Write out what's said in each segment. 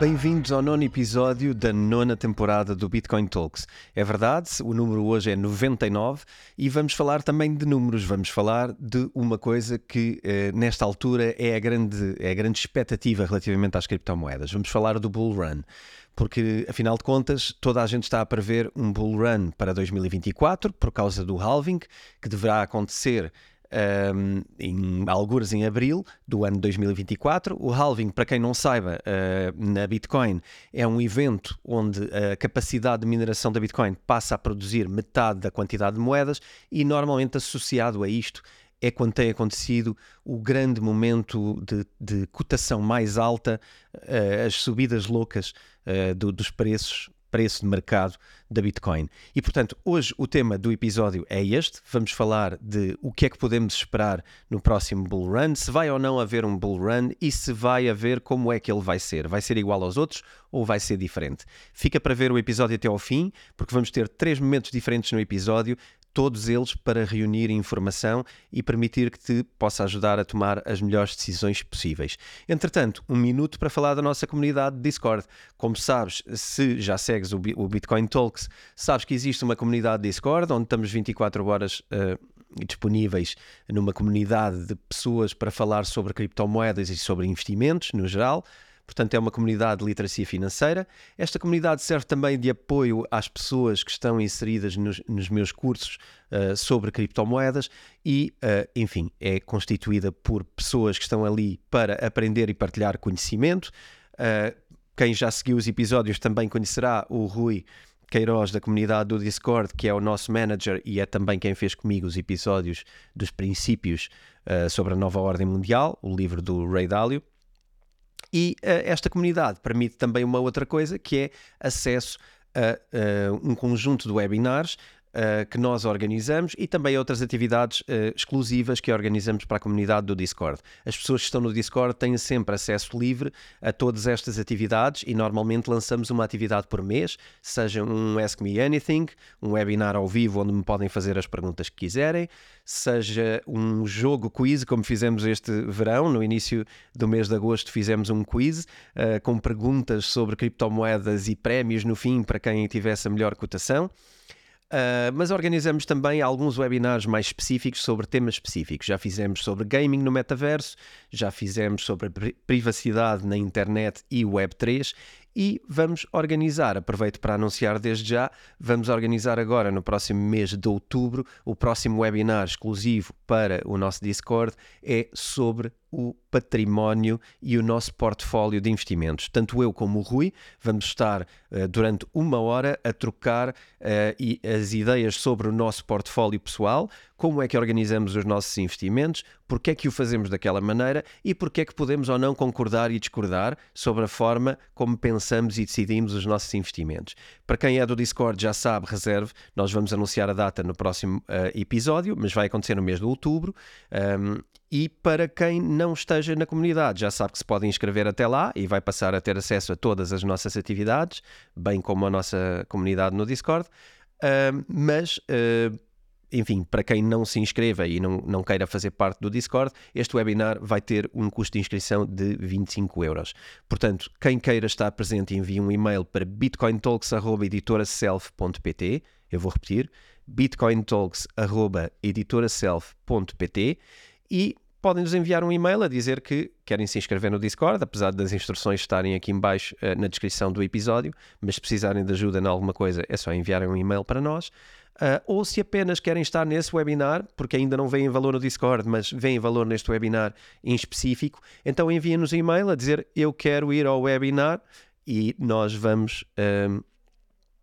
Bem-vindos ao nono episódio da nona temporada do Bitcoin Talks. É verdade, o número hoje é 99 e vamos falar também de números. Vamos falar de uma coisa que, eh, nesta altura, é a, grande, é a grande expectativa relativamente às criptomoedas. Vamos falar do Bull Run porque afinal de contas toda a gente está a prever um bull run para 2024 por causa do halving que deverá acontecer um, em algures em abril do ano 2024. O halving, para quem não saiba, uh, na Bitcoin é um evento onde a capacidade de mineração da Bitcoin passa a produzir metade da quantidade de moedas e normalmente associado a isto é quando tem acontecido o grande momento de, de cotação mais alta, uh, as subidas loucas uh, do, dos preços preço de mercado da Bitcoin. E portanto, hoje o tema do episódio é este. Vamos falar de o que é que podemos esperar no próximo bull run, se vai ou não haver um bull run e se vai haver como é que ele vai ser. Vai ser igual aos outros ou vai ser diferente? Fica para ver o episódio até ao fim, porque vamos ter três momentos diferentes no episódio todos eles para reunir informação e permitir que te possa ajudar a tomar as melhores decisões possíveis. Entretanto, um minuto para falar da nossa comunidade Discord. Como sabes, se já segues o Bitcoin Talks, sabes que existe uma comunidade Discord onde estamos 24 horas uh, disponíveis numa comunidade de pessoas para falar sobre criptomoedas e sobre investimentos no geral. Portanto, é uma comunidade de literacia financeira. Esta comunidade serve também de apoio às pessoas que estão inseridas nos, nos meus cursos uh, sobre criptomoedas e, uh, enfim, é constituída por pessoas que estão ali para aprender e partilhar conhecimento. Uh, quem já seguiu os episódios também conhecerá o Rui Queiroz da comunidade do Discord, que é o nosso manager e é também quem fez comigo os episódios dos princípios sobre a nova ordem mundial, o livro do Ray Dalio. E uh, esta comunidade permite também uma outra coisa, que é acesso a uh, um conjunto de webinars uh, que nós organizamos e também outras atividades uh, exclusivas que organizamos para a comunidade do Discord. As pessoas que estão no Discord têm sempre acesso livre a todas estas atividades e normalmente lançamos uma atividade por mês, seja um Ask Me Anything, um webinar ao vivo onde me podem fazer as perguntas que quiserem, seja um jogo quiz, como fizemos este verão, no início do mês de agosto fizemos um quiz uh, com perguntas sobre criptomoedas e prémios no fim para quem tivesse a melhor cotação. Uh, mas organizamos também alguns webinars mais específicos sobre temas específicos. Já fizemos sobre gaming no metaverso, já fizemos sobre privacidade na internet e Web3 e vamos organizar, aproveito para anunciar desde já, vamos organizar agora no próximo mês de outubro o próximo webinar exclusivo para o nosso Discord é sobre o património e o nosso portfólio de investimentos. Tanto eu como o Rui vamos estar uh, durante uma hora a trocar uh, as ideias sobre o nosso portfólio pessoal, como é que organizamos os nossos investimentos, porque é que o fazemos daquela maneira e porque é que podemos ou não concordar e discordar sobre a forma como pensamos e decidimos os nossos investimentos. Para quem é do Discord já sabe, reserve, nós vamos anunciar a data no próximo uh, episódio, mas vai acontecer no mês de outubro. Um, e para quem não esteja na comunidade, já sabe que se pode inscrever até lá e vai passar a ter acesso a todas as nossas atividades, bem como a nossa comunidade no Discord. Uh, mas uh, enfim, para quem não se inscreva e não, não queira fazer parte do Discord, este webinar vai ter um custo de inscrição de 25 euros. Portanto, quem queira estar presente, envie um e-mail para bitcointalks.editoraself.pt. Eu vou repetir, bitcointalks.editoraself.pt e podem nos enviar um e-mail a dizer que querem se inscrever no Discord, apesar das instruções estarem aqui em baixo uh, na descrição do episódio, mas se precisarem de ajuda em alguma coisa é só enviarem um e-mail para nós. Uh, ou se apenas querem estar nesse webinar, porque ainda não veem valor no Discord, mas veem valor neste webinar em específico, então enviem-nos um e-mail a dizer eu quero ir ao webinar e nós vamos uh,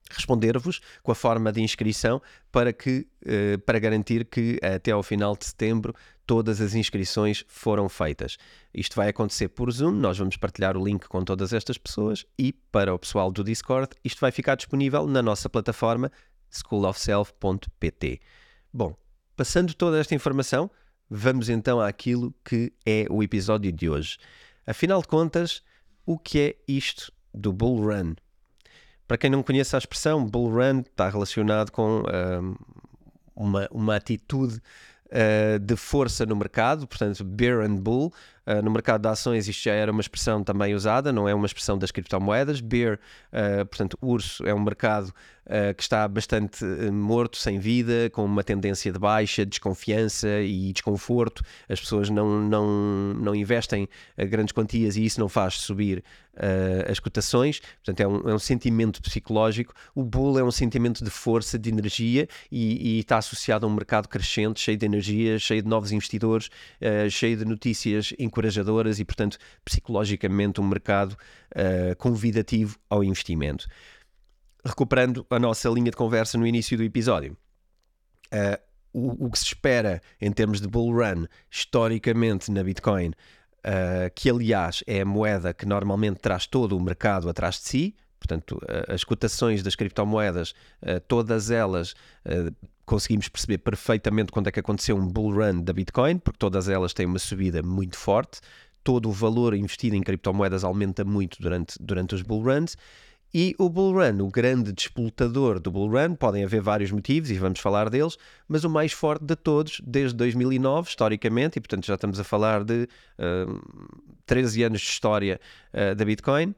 responder-vos com a forma de inscrição para, que, uh, para garantir que até ao final de setembro todas as inscrições foram feitas. Isto vai acontecer por Zoom, nós vamos partilhar o link com todas estas pessoas e para o pessoal do Discord, isto vai ficar disponível na nossa plataforma schoolofself.pt. Bom, passando toda esta informação, vamos então àquilo que é o episódio de hoje. Afinal de contas, o que é isto do Bull Run? Para quem não conhece a expressão, Bull Run está relacionado com um, uma, uma atitude uh, de força no mercado, portanto, Bear and Bull, Uh, no mercado de ações isto já era uma expressão também usada, não é uma expressão das criptomoedas. Bear, uh, portanto, urso, é um mercado uh, que está bastante morto, sem vida, com uma tendência de baixa, desconfiança e desconforto. As pessoas não, não, não investem grandes quantias e isso não faz subir as cotações. Portanto, é um, é um sentimento psicológico. O bull é um sentimento de força, de energia e, e está associado a um mercado crescente, cheio de energia, cheio de novos investidores, cheio de notícias encorajadoras e, portanto, psicologicamente um mercado uh, convidativo ao investimento. Recuperando a nossa linha de conversa no início do episódio. Uh, o, o, que se espera em termos de bull run historicamente na Bitcoin, uh, que aliás é a moeda que normalmente traz todo o mercado atrás de si, portanto, as cotações das criptomoedas, todas elas conseguimos perceber perfeitamente quando é que aconteceu um bull run da Bitcoin, porque todas elas têm uma subida muito forte, todo o valor investido em criptomoedas aumenta muito durante, durante os bull runs. E o bull run, o grande despoltador do bull run, podem haver vários motivos e vamos falar deles, mas o mais forte de todos, desde 2009, historicamente, e portanto já estamos a falar de uh, 13 anos de história uh, da Bitcoin,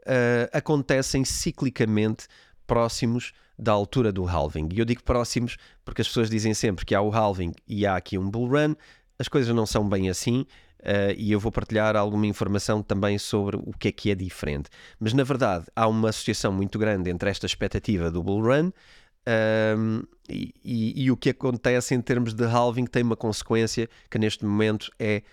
uh, acontecem ciclicamente próximos da altura do halving. E eu digo próximos porque as pessoas dizem sempre que há o halving e há aqui um bull run. As coisas não são bem assim. Uh, e eu vou partilhar alguma informação também sobre o que é que é diferente. Mas na verdade há uma associação muito grande entre esta expectativa do bull run ehm, e, e, e, o que acontece em termos de halving tem uma consequência que neste momento é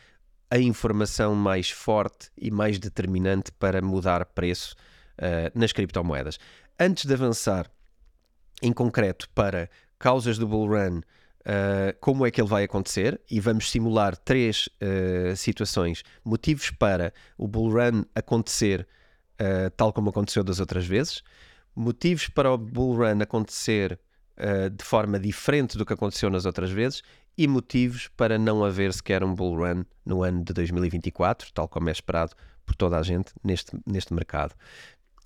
a informação mais forte e mais determinante para mudar preço uh, nas criptomoedas. Antes de avançar em concreto para causas do bull run, uh, como é que ele vai acontecer, e vamos simular três uh, situações, motivos para o bull run acontecer uh, tal como aconteceu das outras vezes, motivos para o bull run acontecer de forma diferente do que aconteceu nas outras vezes e motivos para não haver sequer um bull run no ano de 2024, tal como é esperado por toda a gente neste, neste mercado.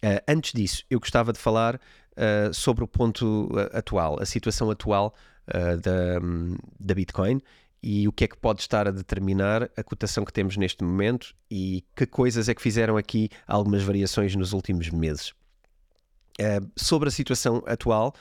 Uh, antes disso, eu gostava de falar uh, sobre o ponto eh, atual, a situação atual uh, da, da Bitcoin e o que é que pode estar a determinar a cotação que temos neste momento e que coisas é que fizeram aqui algumas variações nos últimos meses. sobre a situação atual,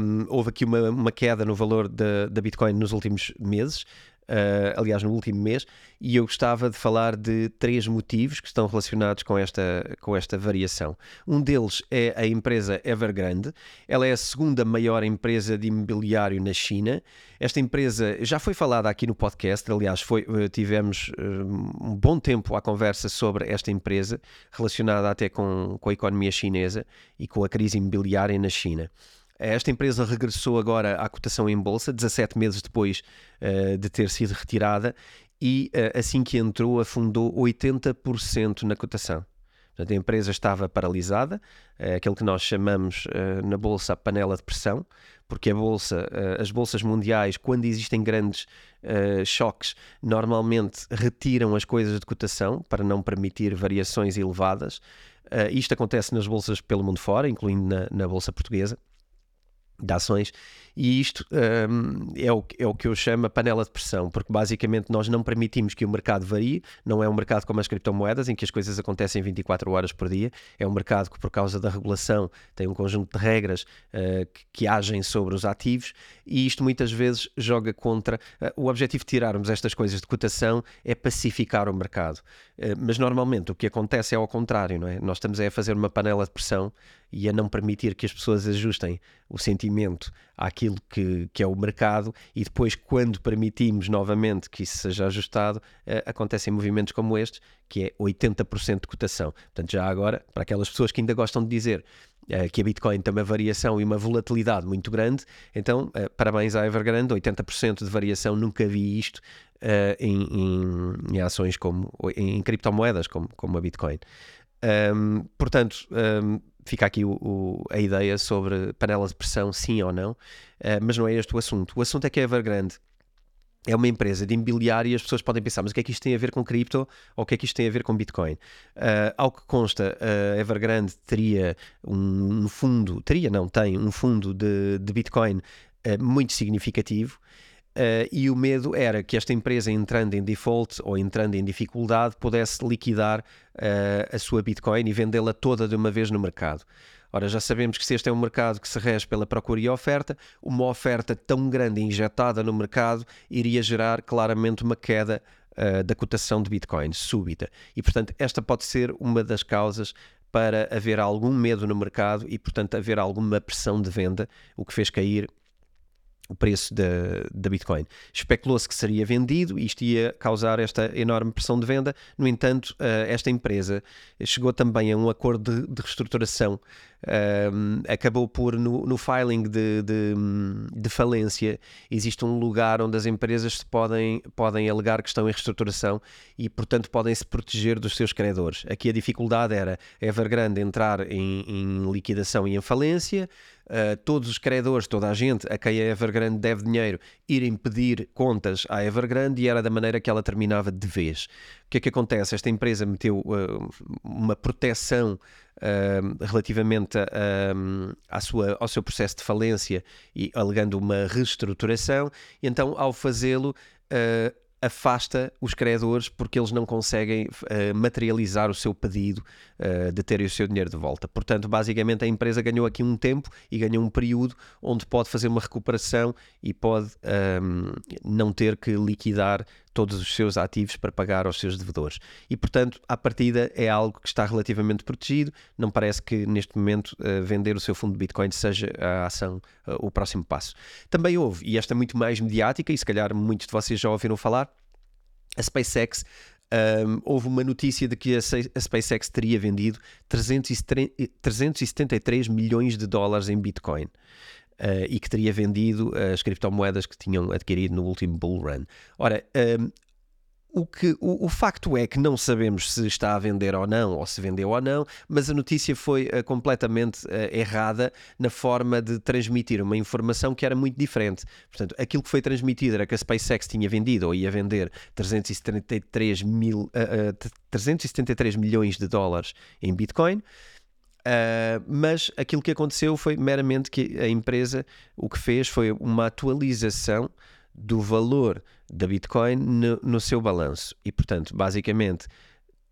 um, houve aqui uma, uma, queda no valor da, Bitcoin nos últimos meses uh, aliás, no último mês, e eu gostava de falar de três motivos que estão relacionados com esta, com esta variação. Um deles é a empresa Evergrande, ela é a segunda maior empresa de imobiliário na China. Esta empresa já foi falada aqui no podcast, aliás, foi, eh, tivemos uh, um bom tempo à conversa sobre esta empresa, relacionada até com, com a economia chinesa e com a crise imobiliária na China. Esta empresa regressou agora à cotação em bolsa, 17 meses depois uh, de ter sido retirada, e uh, assim que entrou, afundou 80% na cotação. Portanto, a empresa estava paralisada, uh, aquilo que nós chamamos na bolsa a panela de pressão, porque a bolsa, as bolsas mundiais, quando existem grandes choques, normalmente retiram as coisas de cotação para não permitir variações elevadas. isto acontece nas bolsas pelo mundo fora, incluindo na, na bolsa portuguesa de ações, e isto um, é, o, é o que eu chamo a panela de pressão, porque basicamente nós não permitimos que o mercado varie, não é um mercado como as criptomoedas, em que as coisas acontecem 24 horas por dia, é um mercado que, por causa da regulação, tem um conjunto de regras uh, que, que, agem sobre os ativos, e isto muitas vezes joga contra. Uh, o objetivo de tirarmos estas coisas de cotação é pacificar o mercado, uh, mas normalmente o que acontece é ao contrário, não é? Nós estamos a fazer uma panela de pressão e a não permitir que as pessoas ajustem o sentimento àquilo que, que é o mercado e depois, quando permitimos novamente que isso seja ajustado, uh, acontecem movimentos como estes, que é 80% de cotação. Portanto, já agora, para aquelas pessoas que ainda gostam de dizer uh, que a Bitcoin tem uma variação e uma volatilidade muito grande, então, uh, parabéns à Evergrande, 80% de variação, nunca vi isto em, em, em, ações como, em, em criptomoedas como, como a Bitcoin. Um, portanto, um, fica aqui o, o, a ideia sobre panela de pressão, sim ou não, uh, mas não é este o assunto. O assunto é que a Evergrande é uma empresa de imobiliário e as pessoas podem pensar, mas o que é que isto tem a ver com cripto ou o que é que isto tem a ver com Bitcoin? Uh, ao que consta, a Evergrande teria um, fundo, teria não, tem um fundo de, de Bitcoin uh, muito significativo Uh, e o medo era que esta empresa, entrando em default ou entrando em dificuldade, pudesse liquidar uh, a sua Bitcoin e vendê-la toda de uma vez no mercado. Ora, já sabemos que se este é um mercado que se rege pela procura e oferta, uma oferta tão grande injetada no mercado iria gerar claramente uma queda uh, da cotação de Bitcoin súbita. E, portanto, esta pode ser uma das causas para haver algum medo no mercado e, portanto, haver alguma pressão de venda, o que fez cair o preço da, da Bitcoin. Especulou-se que seria vendido e isto ia causar esta enorme pressão de venda. No entanto, uh, esta empresa chegou também a um acordo de, de reestruturação. Acabou por, no, no filing de, de, de, falência, existe um lugar onde as empresas podem, podem alegar que estão em reestruturação e, portanto, podem se proteger dos seus credores. Aqui a dificuldade era Evergrande entrar em, em liquidação e em falência uh, todos os credores, toda a gente a quem a Evergrande deve dinheiro, irem pedir contas à Evergrande e era da maneira que ela terminava de vez. O que é que acontece? Esta empresa meteu uh, uma proteção uh, relativamente a, a, à sua, ao seu processo de falência e alegando uma reestruturação, e então ao fazê-lo afasta os credores porque eles não conseguem uh, materializar o seu pedido uh, de terem o seu dinheiro de volta. Portanto, basicamente a empresa ganhou aqui um tempo e ganhou um período onde pode fazer uma recuperação e pode um, ehm, não ter que liquidar todos os seus ativos para pagar aos seus devedores. E, portanto, à partida é algo que está relativamente protegido. Não parece que neste momento uh, vender o seu fundo de Bitcoin seja a ação, uh, o próximo passo. Também houve, e esta é muito mais mediática, e se calhar muitos de vocês já ouviram falar, a SpaceX um, houve uma notícia de que a, SpaceX teria vendido 373 milhões de dólares em Bitcoin. Uh, e que teria vendido as criptomoedas que tinham adquirido no último bull run. Ora, um, o, que, o, o, facto é que não sabemos se está a vender ou não, ou se vendeu ou não, mas a notícia foi uh, completamente uh, errada na forma de transmitir uma informação que era muito diferente. Portanto, aquilo que foi transmitido era que a SpaceX tinha vendido ou ia vender 373, mil, uh, 373 milhões de dólares em Bitcoin. Uh, mas aquilo que aconteceu foi meramente que a empresa o que fez foi uma atualização do valor da Bitcoin no, no seu balanço. E, portanto, basicamente,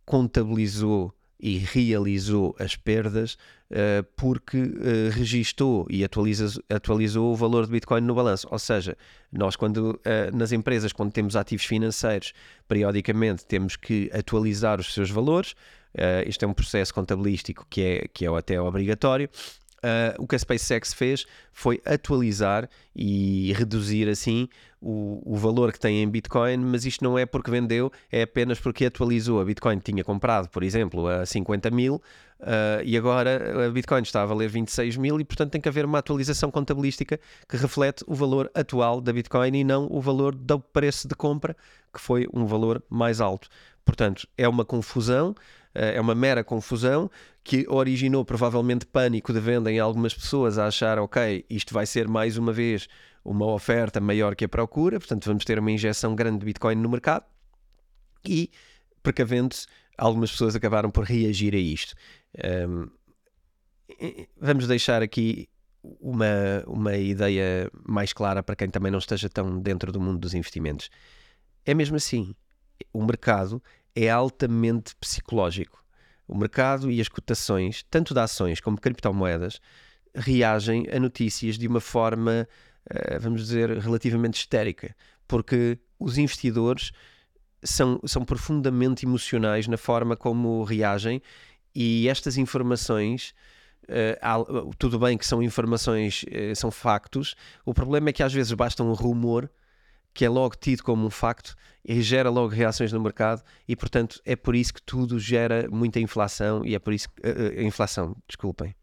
contabilizou e realizou as perdas uh, porque uh, registou e atualiza, atualizou o valor de Bitcoin no balanço. Ou seja, nós quando uh, nas empresas, quando temos ativos financeiros, periodicamente temos que atualizar os seus valores. Uh, isto é um processo contabilístico que é, que é até obrigatório Uh, o que a SpaceX fez foi atualizar e reduzir assim o, o, valor que tem em Bitcoin, mas isto não é porque vendeu, é apenas porque atualizou. A Bitcoin tinha comprado, por exemplo, a 50 mil uh, e agora a Bitcoin está a valer 26 mil e, portanto, tem que haver uma atualização contabilística que reflete o valor atual da Bitcoin e não o valor do preço de compra, que foi um valor mais alto. Portanto, é uma confusão. Eh, é uma mera confusão que originou provavelmente pânico de venda em algumas pessoas a achar, ok, isto vai ser mais uma vez uma oferta maior que a procura, portanto vamos ter uma injeção grande de Bitcoin no mercado e, precavendo-se, algumas pessoas acabaram por reagir a isto. Um, vamos deixar aqui uma, uma ideia mais clara para quem também não esteja tão dentro do mundo dos investimentos. É mesmo assim, o mercado é altamente psicológico. O mercado e as cotações, tanto de ações como de criptomoedas, reagem a notícias de uma forma, eh, vamos dizer, relativamente histérica, porque os investidores são, são profundamente emocionais na forma como reagem e estas informações. Uh, tudo bem que são informações, uh, são factos, o problema é que às vezes basta um rumor que é logo tido como um facto e gera logo reações no mercado e portanto é por isso que tudo gera muita inflação e é por isso que, uh, inflação, desculpem.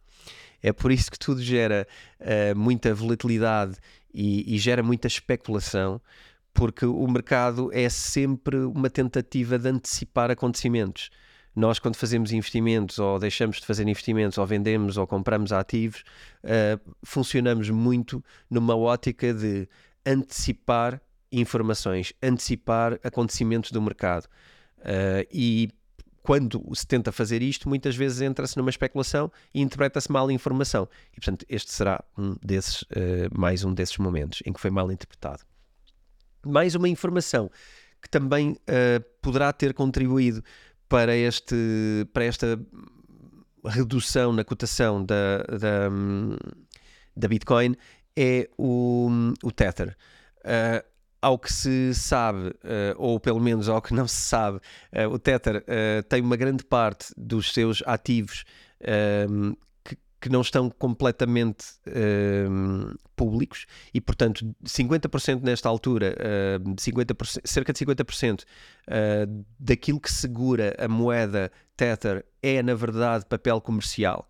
É por isso que tudo gera uh, muita volatilidade e, e gera muita especulação, porque o mercado é sempre uma tentativa de antecipar acontecimentos. Nós, quando fazemos investimentos, ou deixamos de fazer investimentos, ou vendemos, ou compramos ativos, uh, funcionamos muito numa ótica de antecipar informações, antecipar acontecimentos do mercado. Uh, e quando se tenta fazer isto, muitas vezes entra-se numa especulação e interpreta-se mal a informação. E, portanto, este será um desses, uh, mais um desses momentos em que foi mal interpretado. Mais uma informação que também uh, poderá ter contribuído para, este, para esta redução na cotação da, da, da Bitcoin é o, o Tether. Uh, ao que se sabe, uh, ou pelo menos ao que não se sabe, uh, o Tether tem uma grande parte dos seus ativos que não estão completamente uh, públicos e, portanto, 50% nesta altura, uh, 50%, cerca de 50% uh, daquilo que segura a moeda Tether é, na verdade, papel comercial.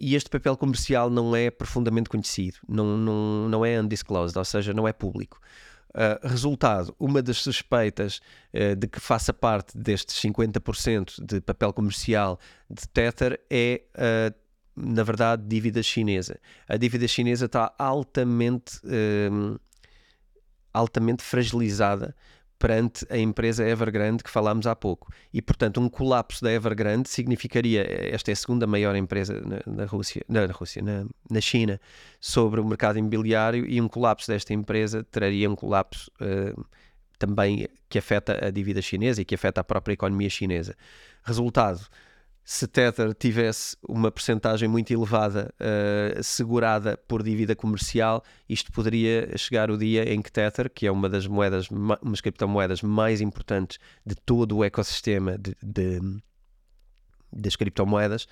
E este papel comercial não é profundamente conhecido, não, não, não é undisclosed, ou seja, não é público. Uh, resultado, uma das suspeitas uh, de que faça parte destes 50% de papel comercial de Tether é uh, na verdade, dívida chinesa. A dívida chinesa está altamente, altamente fragilizada perante a empresa Evergrande que falámos há pouco. E, portanto, um colapso da Evergrande significaria, esta é a segunda maior empresa na, na Rússia, na, na Rússia na, na, China, sobre o mercado imobiliário, e um colapso desta empresa traria um colapso uh, também que afeta a dívida chinesa e que afeta a própria economia chinesa. Resultado, se Tether tivesse uma percentagem muito elevada uh, segurada por dívida comercial, isto poderia chegar o dia em que Tether, que é uma das moedas, umas criptomoedas mais importantes de todo o ecossistema de, de das criptomoedas,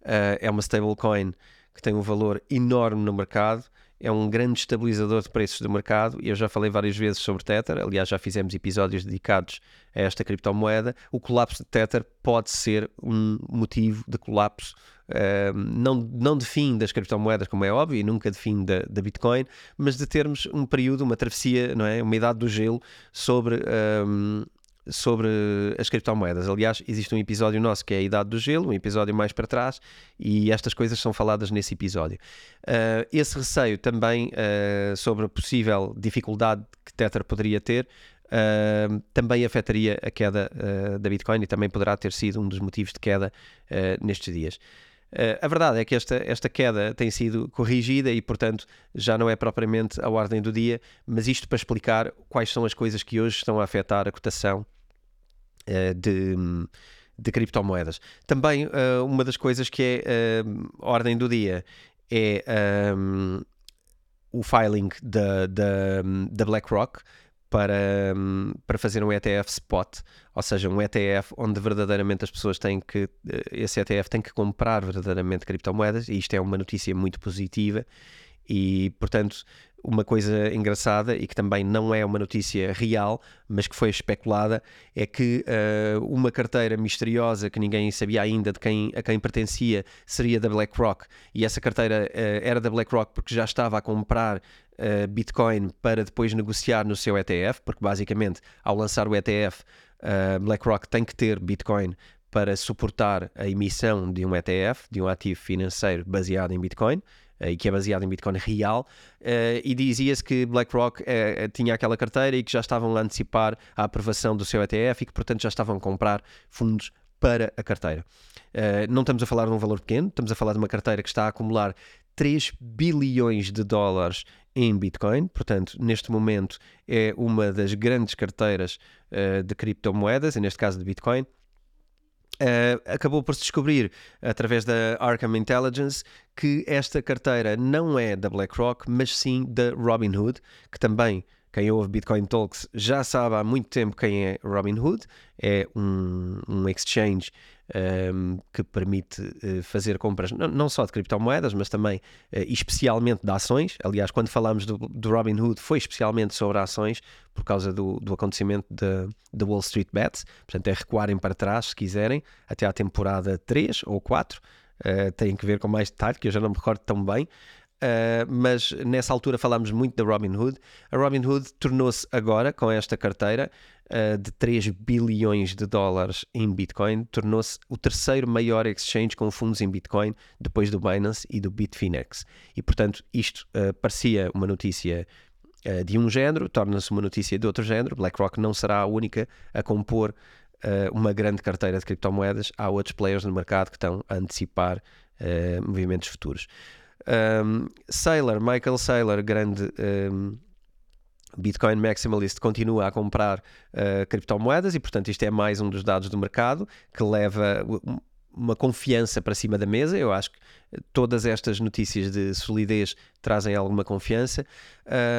uh, é uma stablecoin que tem um valor enorme no mercado é um grande estabilizador de preços do mercado e eu já falei várias vezes sobre Tether, aliás já fizemos episódios dedicados a esta criptomoeda. O colapso de Tether pode ser um motivo de colapso, uh, não, não de fim das criptomoedas, como é óbvio, e nunca de fim da, Bitcoin, mas de termos um período, uma travessia, não é? uma idade do gelo sobre uh, sobre as criptomoedas. Aliás, existe um episódio nosso que é a Idade do Gelo, um episódio mais para trás, e estas coisas são faladas nesse episódio. Uh, esse receio também uh, sobre a possível dificuldade que Tether poderia ter. Uh, também afetaria a queda da Bitcoin e também poderá ter sido um dos motivos de queda nestes dias. Uh, a verdade é que esta, esta queda tem sido corrigida e, portanto, já não é propriamente a ordem do dia, mas isto para explicar quais são as coisas que hoje estão a afetar a cotação de, de criptomoedas. Também uh, uma das coisas que é a ordem do dia é um, o filing da, da, da BlackRock para, para fazer um ETF spot, ou seja, um ETF onde verdadeiramente as pessoas têm que, eh, esse ETF tem que comprar verdadeiramente criptomoedas, e isto é uma notícia muito positiva, e portanto, uma coisa engraçada e que também não é uma notícia real, mas que foi especulada, é que uh, uma carteira misteriosa que ninguém sabia ainda de quem, a quem pertencia seria da BlackRock, e essa carteira uh, era da BlackRock porque já estava a comprar uh, Bitcoin para depois negociar no seu ETF, porque basicamente ao lançar o ETF, BlackRock tem que ter Bitcoin para suportar a emissão de um ETF, de um ativo financeiro baseado em Bitcoin e que é baseado em Bitcoin real, uh, e dizia-se que BlackRock uh, tinha aquela carteira e que já estavam a antecipar a aprovação do seu ETF e que, portanto, já estavam a comprar fundos para a carteira. Não estamos a falar de um valor pequeno, estamos a falar de uma carteira que está a acumular 3 bilhões de dólares em Bitcoin, portanto, neste momento é uma das grandes carteiras de criptomoedas, e neste caso de Bitcoin. Uh, acabou por se descobrir através da Arkham Intelligence que esta carteira não é da BlackRock, mas sim da Robinhood, que também quem ouve Bitcoin Talks já sabe há muito tempo quem é Robinhood. É um, um exchange um, que permite uh, fazer compras não, só de criptomoedas, mas também uh, especialmente de ações. Aliás, quando falámos do, do Robinhood, foi especialmente sobre ações por causa do, do acontecimento da Wall Street Bets. Portanto, é recuarem para trás se quiserem, até à temporada 3 ou 4. Uh, tem que ver com mais detalhe, que eu já não me recordo tão bem. Uh, mas nessa altura falámos muito da Robinhood. A Robinhood tornou-se agora, com esta carteira uh, de 3 bilhões de dólares em Bitcoin, tornou-se o terceiro maior exchange com fundos em Bitcoin depois do Binance e do Bitfinex. E portanto, isto uh, parecia uma notícia de um género, torna-se uma notícia de outro género. BlackRock não será a única a compor uma grande carteira de criptomoedas. Há outros players no mercado que estão a antecipar movimentos futuros. Um, Saylor, Michael Saylor, grande um, Bitcoin Maximalist continua a comprar uh, criptomoedas e, portanto, isto é mais um dos dados do mercado que leva uma confiança para cima da mesa. Eu acho que todas estas notícias de solidez trazem alguma confiança.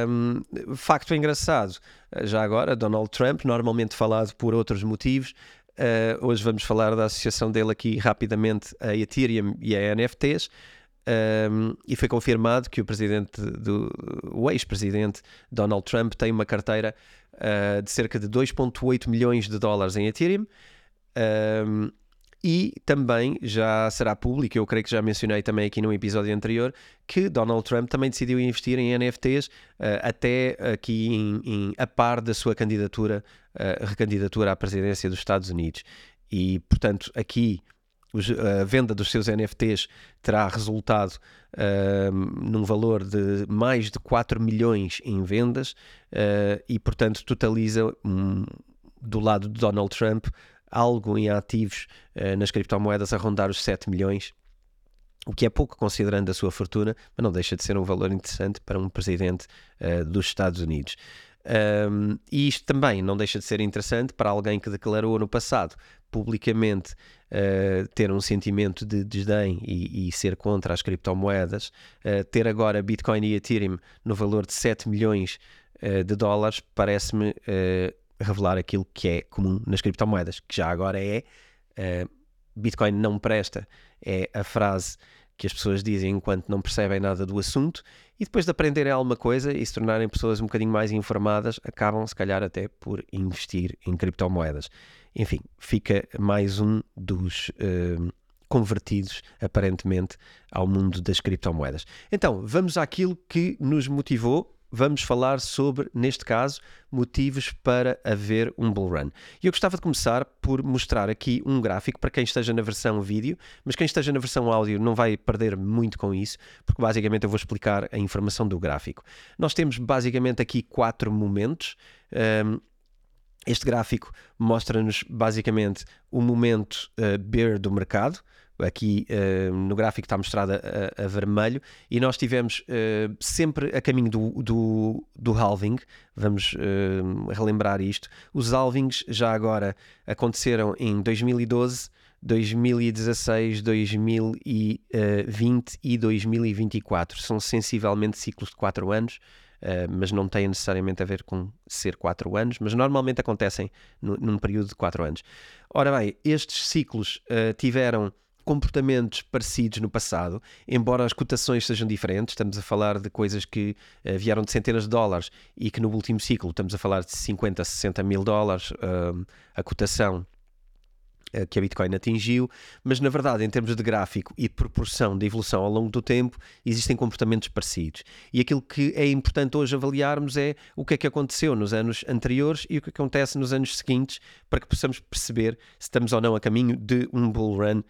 Um, facto engraçado, já agora, Donald Trump, normalmente falado por outros motivos, uh, hoje vamos falar da associação dele aqui rapidamente a Ethereum e a NFTs. Um, e foi confirmado que o presidente do o ex-presidente Donald Trump tem uma carteira uh, de cerca de 2,8 milhões de dólares em Ethereum. Um, e também já será público, eu creio que já mencionei também aqui no episódio anterior, que Donald Trump também decidiu investir em NFTs uh, até aqui em, em, a par da sua candidatura, uh, recandidatura à presidência dos Estados Unidos. E, portanto, aqui a venda dos seus NFTs terá resultado uh, num valor de mais de 4 milhões em vendas uh, e, portanto, totaliza um, do lado de Donald Trump algo em ativos uh, nas criptomoedas a rondar os 7 milhões, o que é pouco considerando a sua fortuna, mas não deixa de ser um valor interessante para um presidente dos Estados Unidos. Um, e isto também não deixa de ser interessante para alguém que declarou no passado publicamente uh, ter um sentimento de desdém e, e ser contra as criptomoedas, uh, ter agora Bitcoin e Ethereum no valor de 7 milhões uh, de dólares, parece-me revelar aquilo que é comum nas criptomoedas, que já agora é Bitcoin não presta, é a frase que as pessoas dizem enquanto não percebem nada do assunto e depois de aprenderem alguma coisa e se tornarem pessoas um bocadinho mais informadas, acabam se calhar até por investir em criptomoedas. Enfim, fica mais um dos uh, convertidos, aparentemente, ao mundo das criptomoedas. Então, vamos àquilo que nos motivou vamos falar sobre, neste caso, motivos para haver um bull run. E eu gostava de começar por mostrar aqui um gráfico para quem esteja na versão vídeo, mas quem esteja na versão áudio não vai perder muito com isso, porque basicamente eu vou explicar a informação do gráfico. Nós temos basicamente aqui quatro momentos. Um, este gráfico mostra-nos basicamente o momento uh, bear do mercado. Aqui uh, no gráfico está mostrado a, vermelho e nós tivemos uh, sempre a caminho do, do, do halving. Vamos relembrar isto. Os halvings já agora aconteceram em 2012, 2016, 2020 e 2024. São sensivelmente ciclos de 4 anos. Uh, mas não tem necessariamente a ver com ser 4 anos, mas normalmente acontecem no, num período de 4 anos. Ora bem, estes ciclos uh, tiveram comportamentos parecidos no passado, embora as cotações sejam diferentes, estamos a falar de coisas que uh, vieram de centenas de dólares e que no último ciclo estamos a falar de 50, 60 mil dólares a cotação eh, que a Bitcoin atingiu, mas na verdade, em termos de gráfico e proporção de evolução ao longo do tempo, existem comportamentos parecidos. E aquilo que é importante hoje avaliarmos é o que é que aconteceu nos anos anteriores e o que acontece nos anos seguintes, para que possamos perceber se estamos ou não a caminho de um bull run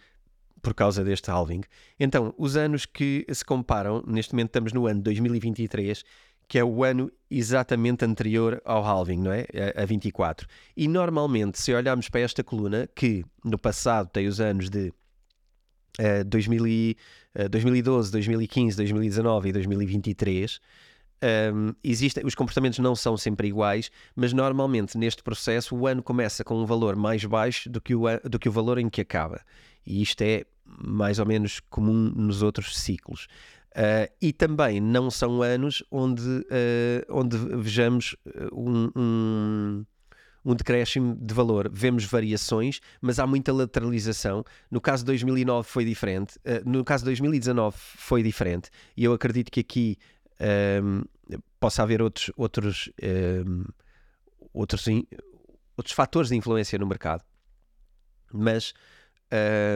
por causa deste halving. Então, os anos que se comparam, neste momento estamos no ano 2023 que é o ano exatamente anterior ao halving, não é? A, 24. E normalmente, se olharmos para esta coluna, que no passado tem os anos de uh, 2000 e, uh, 2012, 2015, 2019 e 2023, um, existem, os comportamentos não são sempre iguais, mas normalmente neste processo o ano começa com um valor mais baixo do que o, do que o valor em que acaba. E isto é mais ou menos comum nos outros ciclos. Uh, e também não são anos onde, uh, onde vejamos um, um, um, decréscimo de valor. Vemos variações, mas há muita lateralização. No caso de 2009 foi diferente, uh, no caso de 2019 foi diferente, e eu acredito que aqui um, possa haver outros, outros, outros, outros fatores de influência no mercado. Mas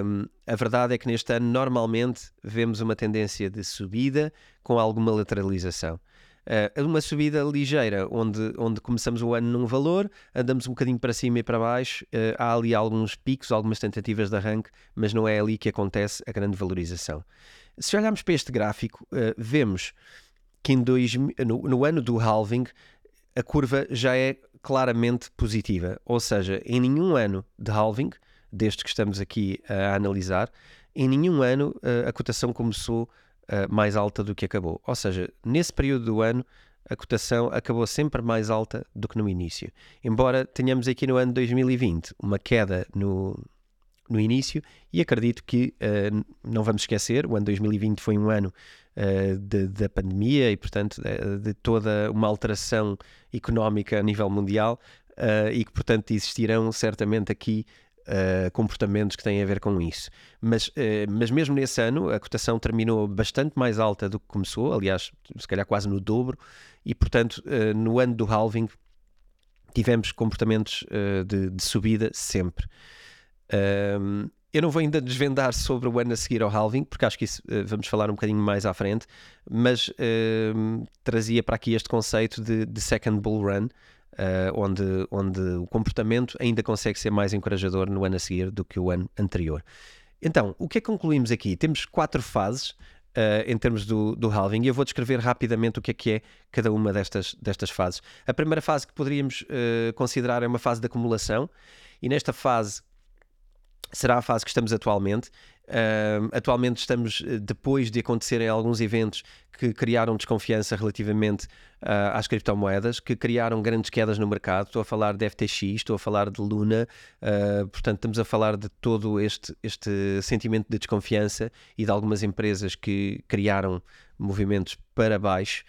um, a verdade é que neste ano normalmente vemos uma tendência de subida com alguma lateralização. Uh, uma subida ligeira, onde, onde começamos o ano num valor, andamos um bocadinho para cima e para baixo, uh, há ali alguns picos, algumas tentativas de arranque, mas não é ali que acontece a grande valorização. Se olharmos para este gráfico, uh, vemos que dois, no, no ano do halving a curva já é claramente positiva, ou seja, em nenhum ano de halving destes que estamos aqui a analisar, em nenhum ano uh, a cotação começou uh, mais alta do que acabou. Ou seja, nesse período do ano, a cotação acabou sempre mais alta do que no início. Embora tenhamos aqui no ano 2020 uma queda no, no início, e acredito que uh, não vamos esquecer, o ano 2020 foi um ano uh, de, da pandemia e, portanto, de, de, toda uma alteração económica a nível mundial uh, e que, portanto, existirão certamente aqui Uh, comportamentos que têm a ver com isso. Mas, uh, mas mesmo nesse ano, a cotação terminou bastante mais alta do que começou, aliás, se calhar quase no dobro, e portanto, uh, no ano do halving, tivemos comportamentos de, de, subida sempre. Um, eu não vou ainda desvendar sobre o ano a seguir ao halving, porque acho que isso uh, vamos falar um bocadinho mais à frente, mas uh, trazia para aqui este conceito de, de second bull run, uh, onde, onde o comportamento ainda consegue ser mais encorajador no ano a seguir do que o ano anterior. Então, o que é que concluímos aqui? Temos quatro fases Uh, em termos do, do halving, e eu vou descrever rapidamente o que é que é cada uma destas, destas fases. A primeira fase que poderíamos uh, considerar é uma fase de acumulação, e nesta fase será a fase que estamos atualmente. Uh, atualmente estamos eh, depois de acontecerem alguns eventos que criaram desconfiança relativamente uh, às criptomoedas, que criaram grandes quedas no mercado. Estou a falar de FTX, estou a falar de Luna, uh, portanto, estamos a falar de todo este, este sentimento de desconfiança e de algumas empresas que criaram movimentos para baixo.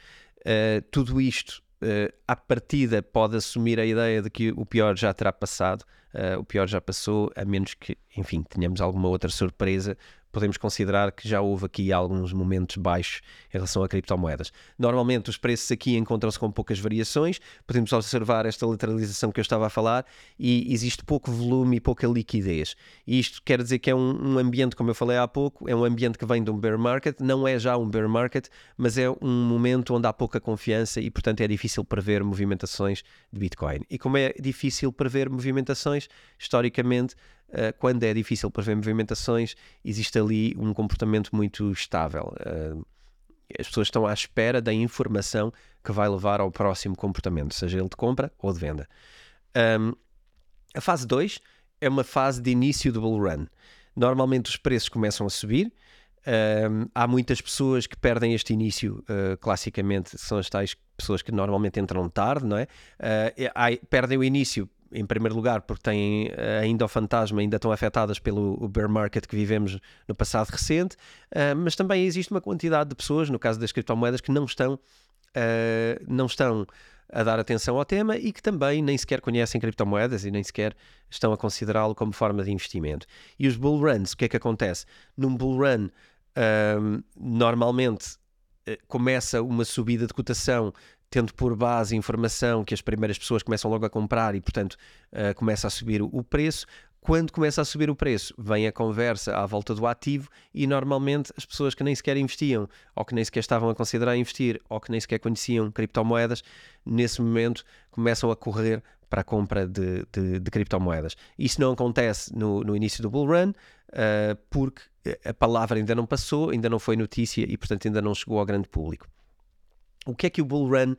tudo isto uh, à partida pode assumir a ideia de que o pior já terá passado, uh, o pior já passou, a menos que, enfim, tenhamos alguma outra surpresa podemos considerar que já houve aqui alguns momentos baixos em relação a criptomoedas. Normalmente os preços aqui encontram-se com poucas variações, podemos observar esta lateralização que eu estava a falar e existe pouco volume e pouca liquidez. E isto quer dizer que é um, um ambiente, como eu falei há pouco, é um ambiente que vem de um bear market, não é já um bear market, mas é um momento onde há pouca confiança e, portanto, é difícil prever movimentações de Bitcoin. E como é difícil prever movimentações, historicamente, quando é difícil prever movimentações, existe ali um comportamento muito estável. Eh, as pessoas estão à espera da informação que vai levar ao próximo comportamento, seja ele de compra ou de venda. a fase 2 é uma fase de início do bull run. Normalmente os preços começam a subir, há muitas pessoas que perdem este início, uh, classicamente são as tais pessoas que normalmente entram tarde, não é? Uh, perdem o início em primeiro lugar, porque têm eh, ainda o fantasma, ainda estão afetadas pelo bear market que vivemos no passado recente, uh, mas também existe uma quantidade de pessoas, no caso das criptomoedas, que não estão, uh, não estão a dar atenção ao tema e que também nem sequer conhecem criptomoedas e nem sequer estão a considerá-lo como forma de investimento. E os bull runs, o que é que acontece? Num bull run, normalmente começa uma subida de cotação tendo por base informação que as primeiras pessoas começam logo a comprar e, portanto, uh, começa a subir o preço. Quando começa a subir o preço, vem a conversa à volta do ativo e normalmente as pessoas que nem sequer investiam, ou que nem sequer estavam a considerar investir, ou que nem sequer conheciam criptomoedas, nesse momento começam a correr para a compra de, de, de criptomoedas. Isso não acontece no, no início do bull run, uh, porque a palavra ainda não passou, ainda não foi notícia e, portanto, ainda não chegou ao grande público o que é que o bull run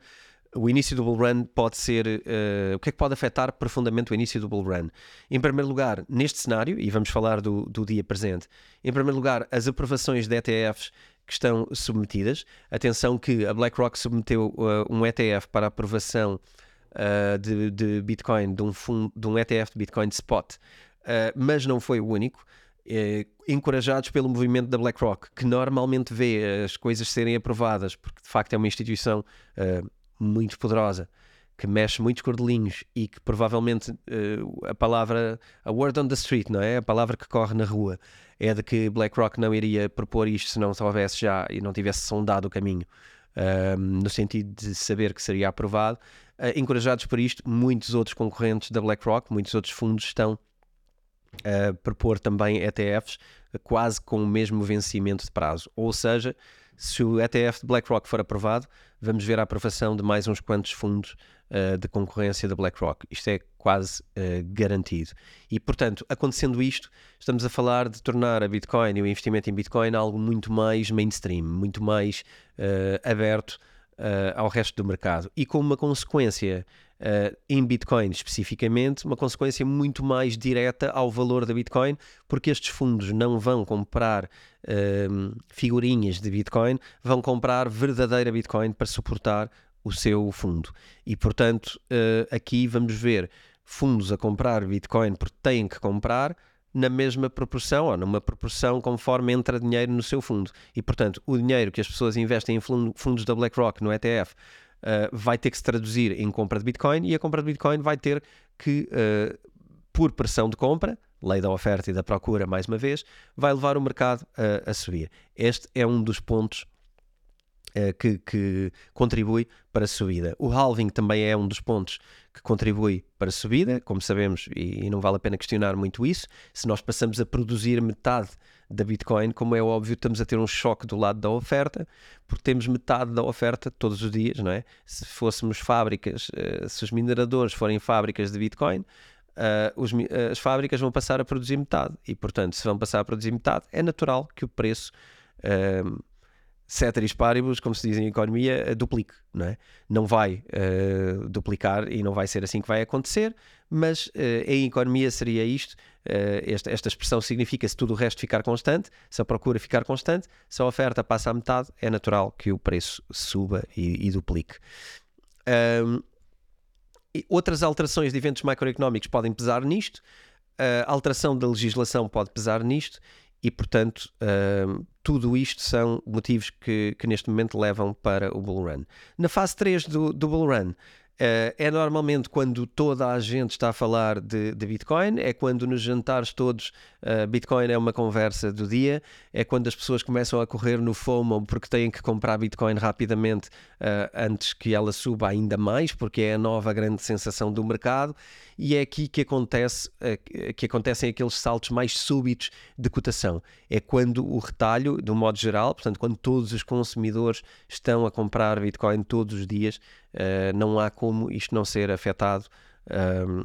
o início do bull run pode ser. Uh, o que é que pode afetar profundamente o início do bull run? Em primeiro lugar, neste cenário, e vamos falar do, do dia presente, em primeiro lugar, as aprovações de ETFs que estão submetidas. Atenção que a BlackRock submeteu uh, um ETF para aprovação uh, de, de, Bitcoin, de um, fundo, de um ETF de Bitcoin Spot, mas não foi o único eh, encorajados pelo movimento da BlackRock, que normalmente vê as coisas serem aprovadas, porque de facto é uma instituição uh, muito poderosa, que mexe muitos cordelinhos e que provavelmente uh, a palavra, a word on the street, não é? A palavra que corre na rua é de que BlackRock não iria propor isto se não houvesse já e não tivesse sondado o caminho. Uh, no sentido de saber que seria aprovado. Uh, encorajados por isto, muitos outros concorrentes da BlackRock, muitos outros fundos estão a propor também ETFs quase com o mesmo vencimento de prazo. Ou seja, se o ETF de BlackRock for aprovado, vamos ver a aprovação de mais uns quantos fundos uh, de concorrência da BlackRock. Isto é quase uh, garantido. E, portanto, acontecendo isto, estamos a falar de tornar a Bitcoin e o investimento em Bitcoin algo muito mais mainstream, muito mais uh, aberto ao resto do mercado. E com uma consequência uh, em Bitcoin especificamente, uma consequência muito mais direta ao valor da Bitcoin, porque estes fundos não vão comprar uh, figurinhas de Bitcoin, vão comprar verdadeira Bitcoin para suportar o seu fundo. E, portanto, uh, aqui vamos ver fundos a comprar Bitcoin porque têm que comprar na mesma proporção ou numa proporção conforme entra dinheiro no seu fundo. E, portanto, o dinheiro que as pessoas investem em fundos da BlackRock no ETF eh, vai ter que se traduzir em compra de Bitcoin e a compra de Bitcoin vai ter que, uh, por pressão de compra, lei da oferta e da procura, mais uma vez, vai levar o mercado a, a subir. Este é um dos pontos que, que, contribui para a subida. O halving também é um dos pontos que contribui para a subida, como sabemos, e, e não vale a pena questionar muito isso. Se nós passamos a produzir metade da Bitcoin, como é óbvio, estamos a ter um choque do lado da oferta, porque temos metade da oferta todos os dias, não é? Se fôssemos fábricas, uh, se os mineradores forem fábricas de Bitcoin, Uh, os, as fábricas vão passar a produzir metade e, portanto, se vão passar a produzir metade, é natural que o preço uh, ceteris paribus, como se diz em economia, duplique, não é? Não vai uh, duplicar e não vai ser assim que vai acontecer, mas uh, em economia seria isto. Uh, esta, esta expressão significa se tudo o resto ficar constante, se a procura ficar constante, se a oferta passa a metade, é natural que o preço suba e, e duplique. Um, e outras alterações de eventos macroeconómicos podem pesar nisto, a alteração da legislação pode pesar nisto e, portanto, uh, tudo isto são motivos que, que, neste momento levam para o bull run. Na fase 3 do, do bull run, é normalmente quando toda a gente está a falar de, de Bitcoin, é quando nos jantares todos uh, Bitcoin é uma conversa do dia, é quando as pessoas começam a correr no FOMO porque têm que comprar Bitcoin rapidamente uh, antes que ela suba ainda mais, porque é a nova grande sensação do mercado, e é aqui que, acontece, que acontecem aqueles saltos mais súbitos de cotação. É quando o retalho, de um modo geral, portanto, quando todos os consumidores estão a comprar Bitcoin todos os dias, não há como isto não ser afetado. Um,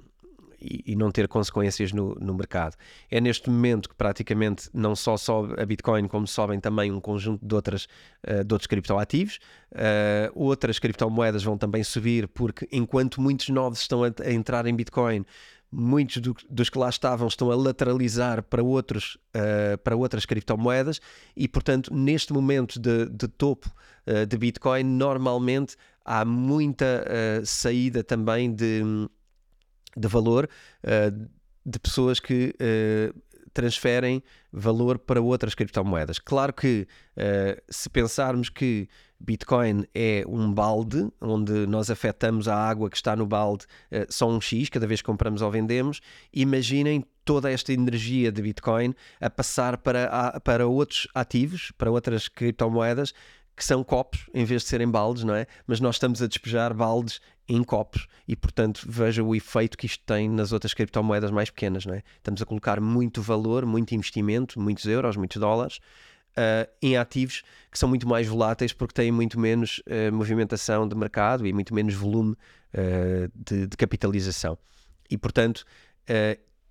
e, não ter consequências no, no, mercado. É neste momento que praticamente não só sobe a Bitcoin, como sobem também um conjunto de, outras, uh, de outros criptoativos. Uh, outras criptomoedas vão também subir, porque enquanto muitos novos estão a, a entrar em Bitcoin, muitos do, dos que lá estavam estão a lateralizar para, outros, uh, para outras criptomoedas e, portanto, neste momento de, de topo uh, de Bitcoin, normalmente há muita uh, saída também de de valor de pessoas que transferem valor para outras criptomoedas. Claro que uh, se pensarmos que Bitcoin é um balde, onde nós afetamos a água que está no balde só um X cada vez que compramos ou vendemos, imaginem toda esta energia de Bitcoin a passar para, para outros ativos, para outras criptomoedas que são copos em vez de serem baldes, não é? Mas nós estamos a despejar baldes em copos e, portanto, veja o efeito que isto tem nas outras criptomoedas mais pequenas, não é? Estamos a colocar muito valor, muito investimento, muitos euros, muitos dólares uh, em ativos que são muito mais voláteis porque têm muito menos uh, movimentação de mercado e muito menos volume uh, de, de, capitalização. E, portanto,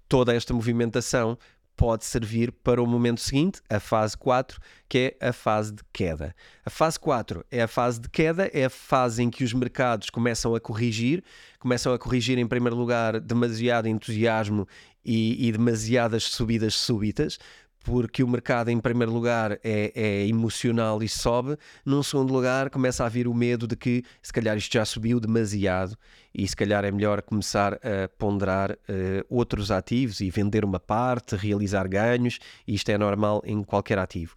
toda esta movimentação pode servir para o momento seguinte, a fase 4, que é a fase de queda. A fase 4 é a fase de queda, é a fase em que os mercados começam a corrigir, começam a corrigir em primeiro lugar demasiado entusiasmo e, e demasiadas subidas súbitas, porque o mercado, em primeiro lugar, é, é, emocional e sobe. Num segundo lugar, começa a vir o medo de que se calhar isto já subiu demasiado e se calhar é melhor começar a ponderar uh, outros ativos e vender uma parte, realizar ganhos. Isto é normal em qualquer ativo.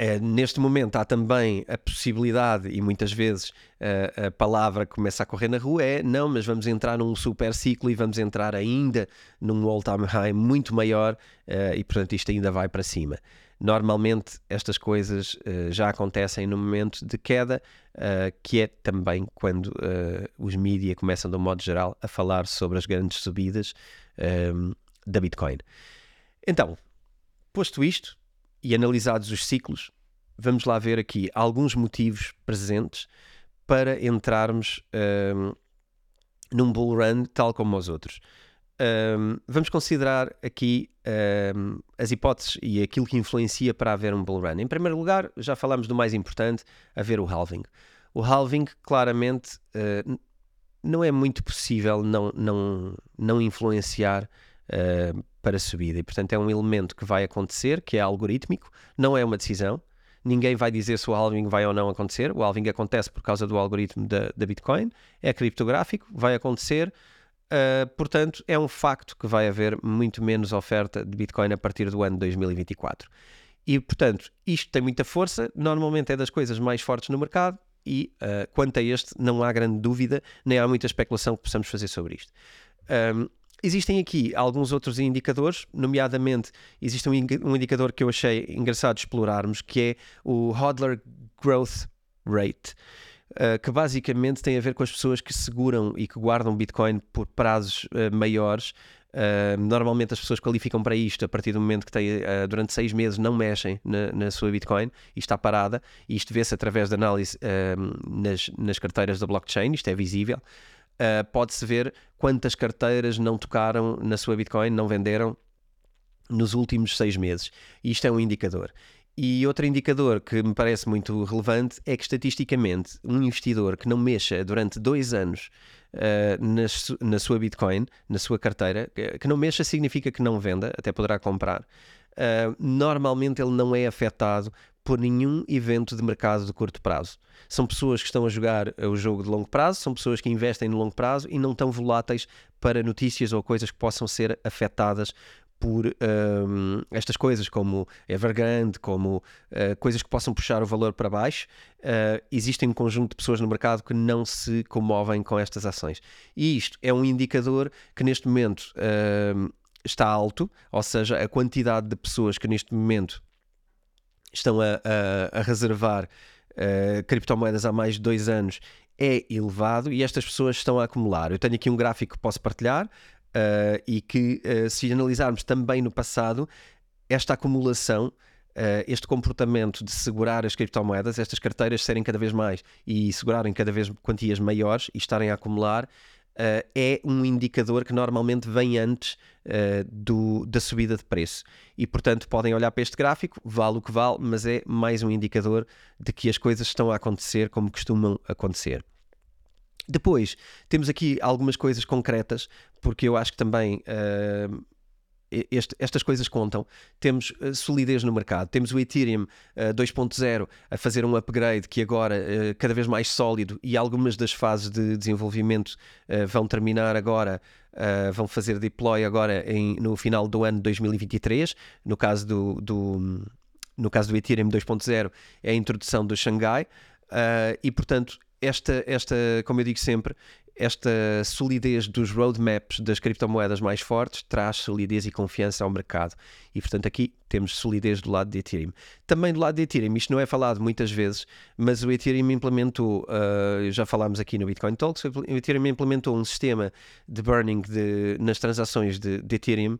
Uh, neste momento há também a possibilidade, e muitas vezes uh, a palavra que começa a correr na rua é não, mas vamos entrar num super ciclo e vamos entrar ainda num all-time high muito maior uh, e portanto isto ainda vai para cima. Normalmente estas coisas já acontecem no momento de queda, que é também quando os mídias começam, de um modo geral, a falar sobre as grandes subidas da Bitcoin. Então, posto isto, e analisados os ciclos, vamos lá ver aqui alguns motivos presentes para entrarmos um, num bull run tal como os outros. Um, vamos considerar aqui um, as hipóteses e aquilo que influencia para haver um bull run. Em primeiro lugar, já falamos do mais importante, haver o halving. O halving, claramente, uh, não é muito possível não, não, não influenciar uh, para subida. E, portanto, é um elemento que vai acontecer, que é algorítmico, não é uma decisão. ninguém vai dizer se o halving vai ou não acontecer. O halving acontece por causa do algoritmo da, da Bitcoin, é criptográfico, vai acontecer. Uh, portanto, é um facto que vai haver muito menos oferta de Bitcoin a partir do ano 2024. E, portanto, isto tem muita força, normalmente é das coisas mais fortes no mercado e, uh, quanto a este, não há grande dúvida, nem há muita especulação que possamos fazer sobre isto. Um, existem aqui alguns outros indicadores, nomeadamente existe um, um indicador que eu achei engraçado explorarmos, que é o Hodler Growth Rate. Uh, que basicamente tem a ver com as pessoas que seguram e que guardam Bitcoin por prazos uh, maiores Uh, normalmente as pessoas qualificam para isto a partir do momento que têm, durante seis meses não mexem na, na, sua Bitcoin e está parada. E isto vê-se através de análise nas, nas carteiras da blockchain, isto é visível. Pode-se ver quantas carteiras não tocaram na sua Bitcoin, não venderam nos últimos seis meses. Isto é um indicador. E outro indicador que me parece muito relevante é que, estatisticamente, um investidor que não mexa durante dois anos uh, na, na, sua Bitcoin, na sua carteira, que não mexa significa que não venda, até poderá comprar. Uh, normalmente ele não é afetado por nenhum evento de mercado de curto prazo. São pessoas que estão a jogar o jogo de longo prazo, são pessoas que investem no longo prazo e não estão voláteis para notícias ou coisas que possam ser afetadas por um, estas coisas como Evergrande, como uh, coisas que possam puxar o valor para baixo, uh, existem um conjunto de pessoas no mercado que não se comovem com estas ações. E isto é um indicador que neste momento uh, está alto, ou seja, a quantidade de pessoas que neste momento estão a, a, a reservar criptomoedas há mais de dois anos é elevado e estas pessoas estão a acumular. Eu tenho aqui um gráfico que posso partilhar. Uh, e que, uh, se analisarmos também no passado, esta acumulação, uh, este comportamento de segurar as criptomoedas, estas carteiras serem cada vez mais e segurarem cada vez quantias maiores e estarem a acumular, é um indicador que normalmente vem antes do, da subida de preço. E, portanto, podem olhar para este gráfico, vale o que vale, mas é mais um indicador de que as coisas estão a acontecer como costumam acontecer. Depois, temos aqui algumas coisas concretas, porque eu acho que também. Uh, este, estas coisas contam. Temos uh, solidez no mercado. Temos o Ethereum uh, 2.0 a fazer um upgrade que agora uh, cada vez mais sólido e algumas das fases de desenvolvimento vão terminar agora. vão fazer deploy agora em, no final do ano de 2023. No caso do, do, no caso do Ethereum 2.0 é a introdução do Xangai. e portanto esta, esta, como eu digo sempre, esta solidez dos roadmaps das criptomoedas mais fortes traz solidez e confiança ao mercado. E, portanto, aqui temos solidez do lado de Ethereum. Também do lado de Ethereum, isto não é falado muitas vezes, mas o Ethereum implementou, uh, já falámos aqui no Bitcoin Talks, o Ethereum implementou um sistema de burning de, nas transações de, de Ethereum.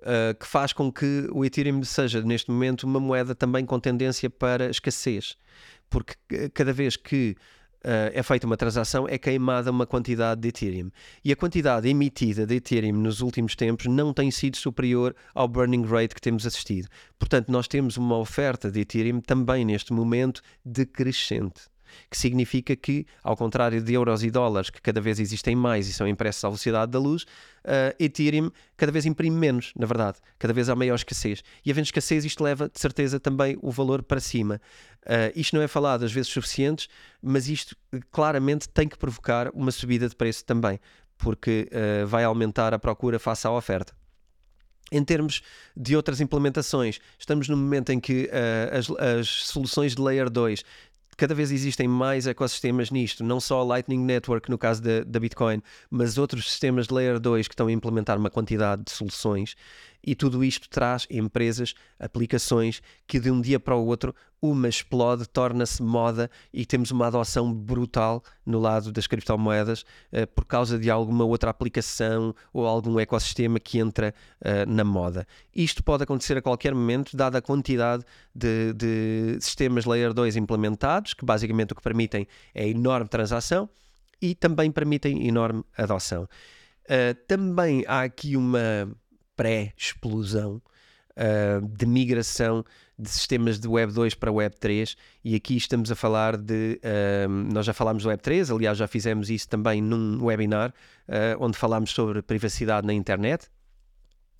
Uh, que faz com que o Ethereum seja, neste momento, uma moeda também com tendência para escassez. Porque cada vez que é feita uma transação, é queimada uma quantidade de Ethereum. E a quantidade emitida de Ethereum nos últimos tempos não tem sido superior ao burning rate que temos assistido. Portanto, nós temos uma oferta de Ethereum também neste momento decrescente que significa que, ao contrário de euros e dólares, que cada vez existem mais e são impressos à velocidade da luz, uh, Ethereum cada vez imprime menos, na verdade, cada vez há maior escassez. E havendo escassez, isto leva, de certeza, também o valor para cima. Uh, isto não é falado às vezes suficientes, mas isto claramente tem que provocar uma subida de preço também, porque uh, vai aumentar a procura face à oferta. Em termos de outras implementações, estamos no momento em que uh, as, as, soluções de Layer 2 cada vez existem mais ecossistemas nisto, não só a Lightning Network no caso da, Bitcoin, mas outros sistemas de Layer 2 que estão a implementar uma quantidade de soluções e tudo isto traz empresas, aplicações que de um dia para o outro uma explode, torna-se moda e temos uma adoção brutal no lado das criptomoedas uh, por causa de alguma outra aplicação ou algum ecossistema que entra uh, na moda. Isto pode acontecer a qualquer momento, dada a quantidade de, de sistemas Layer 2 implementados, que basicamente o que permitem é enorme transação e também permitem enorme adoção. Uh, também há aqui uma pré-explosão uh, de migração de sistemas de Web 2 para Web 3 e aqui estamos a falar de uh, nós já falámos do Web 3, aliás já fizemos isso também num webinar uh, onde falámos sobre privacidade na internet.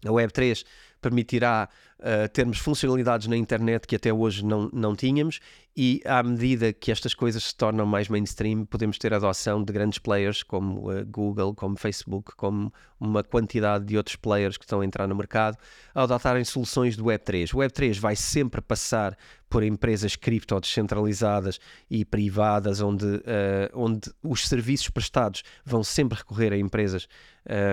A Web 3 permitirá uh, termos funcionalidades na internet que até hoje não, não tínhamos e à medida que estas coisas se tornam mais mainstream, podemos ter a adoção de grandes players como uh, Google, como Facebook, como uma quantidade de outros players que estão a entrar no mercado, a adotarem soluções do Web3. O Web3 vai sempre passar por empresas cripto descentralizadas e privadas, onde, uh, onde os serviços prestados vão sempre recorrer a empresas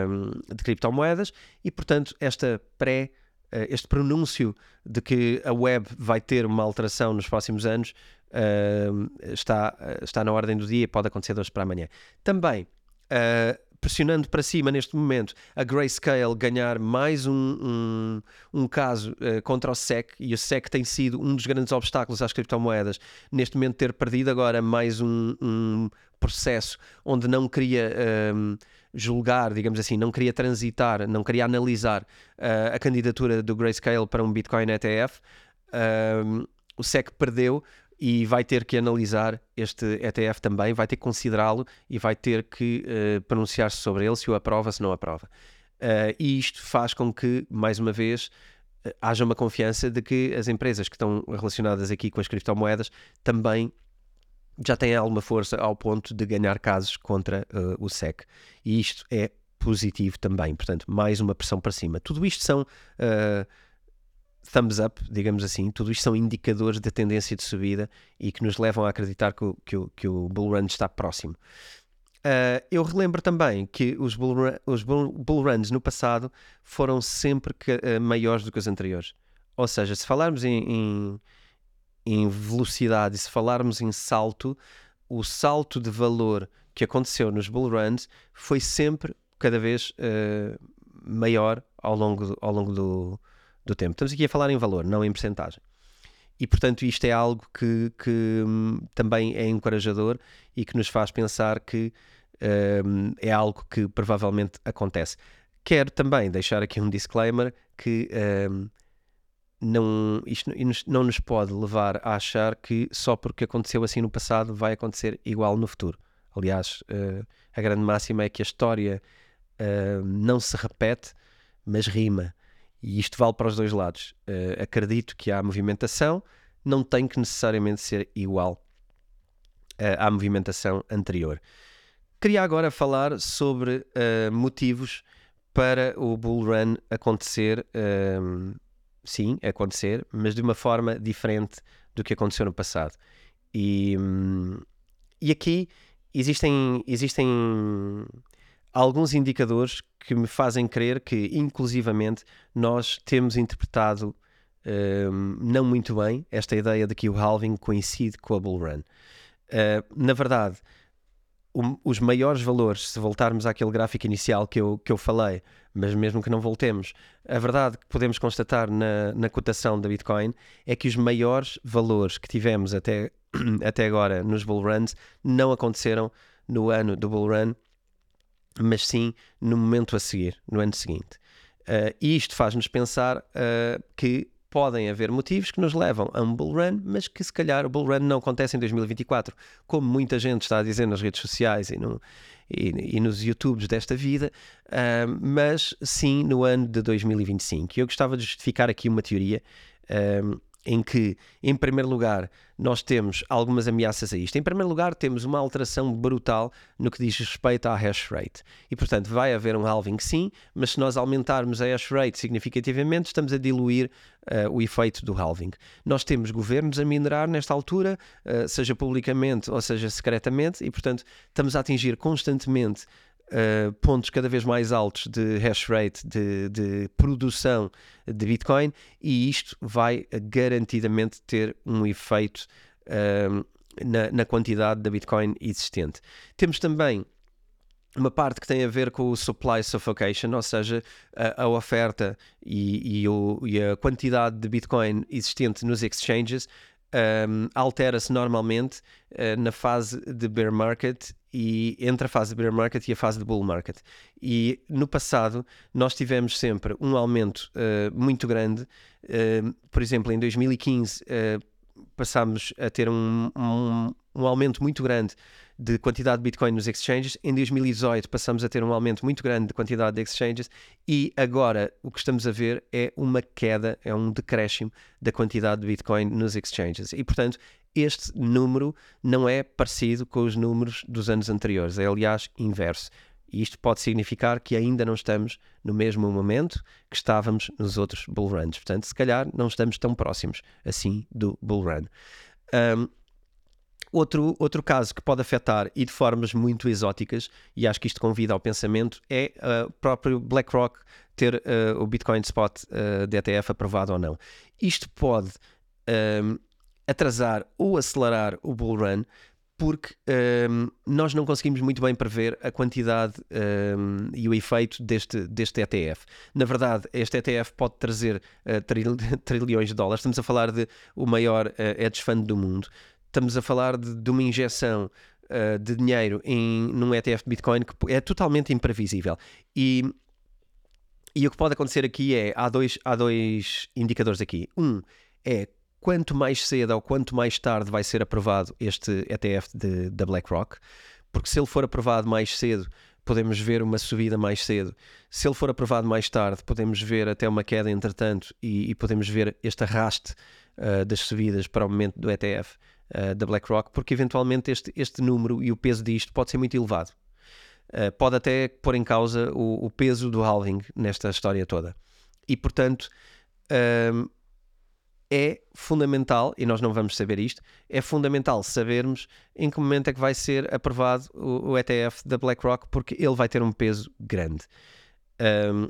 um, de criptomoedas e, portanto, esta pré- este pronúncio de que a web vai ter uma alteração nos próximos anos uh, está, está na ordem do dia e pode acontecer de hoje para amanhã. Também, pressionando para cima neste momento, a Grayscale ganhar mais um, um, um caso uh, contra o SEC, e o SEC tem sido um dos grandes obstáculos às criptomoedas, neste momento ter perdido agora mais um, um processo onde não queria um, julgar, digamos assim, não queria transitar, não queria analisar uh, a candidatura do Grayscale para um Bitcoin ETF, um, o SEC perdeu e vai ter que analisar este ETF também, vai ter que considerá-lo e vai ter que uh, pronunciar-se sobre ele, se o aprova, se não aprova. Uh, e isto faz com que, mais uma vez, haja uma confiança de que as empresas que estão relacionadas aqui com as criptomoedas também já têm alguma força ao ponto de ganhar casos contra o SEC. E isto é positivo também, portanto, mais uma pressão para cima. Tudo isto são thumbs up, digamos assim, tudo isto são indicadores de tendência de subida e que nos levam a acreditar que o, que o, que o bull run está próximo. Uh, eu relembro também que os bull, run, os bull runs no passado foram sempre que, uh, maiores do que os anteriores. Ou seja, se falarmos em, em, em velocidade e se falarmos em salto, o salto de valor que aconteceu nos bull runs foi sempre cada vez uh, maior ao longo, do, ao longo do, do tempo. Estamos aqui a falar em valor, não em percentagem. E, portanto, isto é algo que, que hum, também é encorajador e que nos faz pensar que hum, é algo que provavelmente acontece. Quero também deixar aqui um disclaimer que hum, não, isto não nos pode levar a achar que só porque aconteceu assim no passado vai acontecer igual no futuro. Aliás, uh, a grande máxima é que a história uh, não se repete, mas rima. E isto vale para os dois lados. Uh, acredito que a movimentação não tem que necessariamente ser igual à movimentação anterior. Queria agora falar sobre motivos para o bull run acontecer, sim, acontecer, mas de uma forma diferente do que aconteceu no passado. E, um, e aqui existem, existem alguns indicadores que me fazem crer que, inclusivamente, nós temos interpretado um, não muito bem esta ideia de que o halving coincide com a bull run. Uh, na verdade, o, os maiores valores, se voltarmos àquele gráfico inicial que eu, que eu falei, mas mesmo que não voltemos, a verdade que podemos constatar na, na cotação da Bitcoin é que os maiores valores que tivemos até, até agora nos bull runs não aconteceram no ano do bull run mas sim no momento a seguir, no ano seguinte. Uh, e isto faz-nos pensar uh, que podem haver motivos que nos levam a um bull run, mas que se calhar o bull run não acontece em 2024, como muita gente está a dizer nas redes sociais e, no, e, e nos YouTubes desta vida, uh, mas sim no ano de 2025. E eu gostava de justificar aqui uma teoria em que, em primeiro lugar, nós temos algumas ameaças a isto. Em primeiro lugar, temos uma alteração brutal no que diz respeito à hash rate. E, portanto, vai haver um halving sim, mas se nós aumentarmos a hash rate significativamente, estamos a diluir uh, o efeito do halving. Nós temos governos a minerar nesta altura, uh, seja publicamente ou seja secretamente, e, portanto, estamos a atingir constantemente uh, pontos cada vez mais altos de hash rate, de, de, produção de Bitcoin, e isto vai garantidamente ter um efeito uh, na, na quantidade da Bitcoin existente. Temos também uma parte que tem a ver com o supply suffocation, ou seja, a, a oferta e, e, o, e, a quantidade de Bitcoin existente nos exchanges um, altera-se normalmente uh, na fase de bear market e entre a fase de bear market e a fase de bull market. E no passado nós tivemos sempre um aumento uh, muito grande. Uh, por exemplo, em 2015 passámos a ter um, um, um aumento muito grande de quantidade de Bitcoin nos exchanges. Em 2018 passamos a ter um aumento muito grande de quantidade de exchanges e agora o que estamos a ver é uma queda, é um decréscimo da quantidade de Bitcoin nos exchanges. E portanto, este número não é parecido com os números dos anos anteriores, é aliás inverso. E isto pode significar que ainda não estamos no mesmo momento que estávamos nos outros bull runs. Portanto, se calhar não estamos tão próximos assim do bull run. Um, Outro, outro caso que pode afetar e de formas muito exóticas, e acho que isto convida ao pensamento, é uh, o próprio BlackRock ter uh, o Bitcoin Spot uh, DTF aprovado ou não. Isto pode um, atrasar ou acelerar o bull run, porque um, nós não conseguimos muito bem prever a quantidade um, e o efeito deste, deste ETF. Na verdade, este ETF pode trazer uh, tril trilhões de dólares. Estamos a falar de o maior uh, hedge fund do mundo estamos a falar de, de uma injeção uh, de dinheiro em, num ETF de Bitcoin que é totalmente imprevisível. E, e o que pode acontecer aqui é: há dois, há dois indicadores aqui. Um é quanto mais cedo ou quanto mais tarde vai ser aprovado este ETF da BlackRock, porque se ele for aprovado mais cedo, podemos ver uma subida mais cedo. Se ele for aprovado mais tarde, podemos ver até uma queda entretanto e, e podemos ver este arraste uh, das subidas para o momento do ETF uh, da BlackRock, porque eventualmente este, este número e o peso disto pode ser muito elevado. Uh, pode até pôr em causa o, o, peso do halving nesta história toda. E portanto, uh, é fundamental, e nós não vamos saber isto, é fundamental sabermos em que momento é que vai ser aprovado o, ETF da BlackRock, porque ele vai ter um peso grande. Um,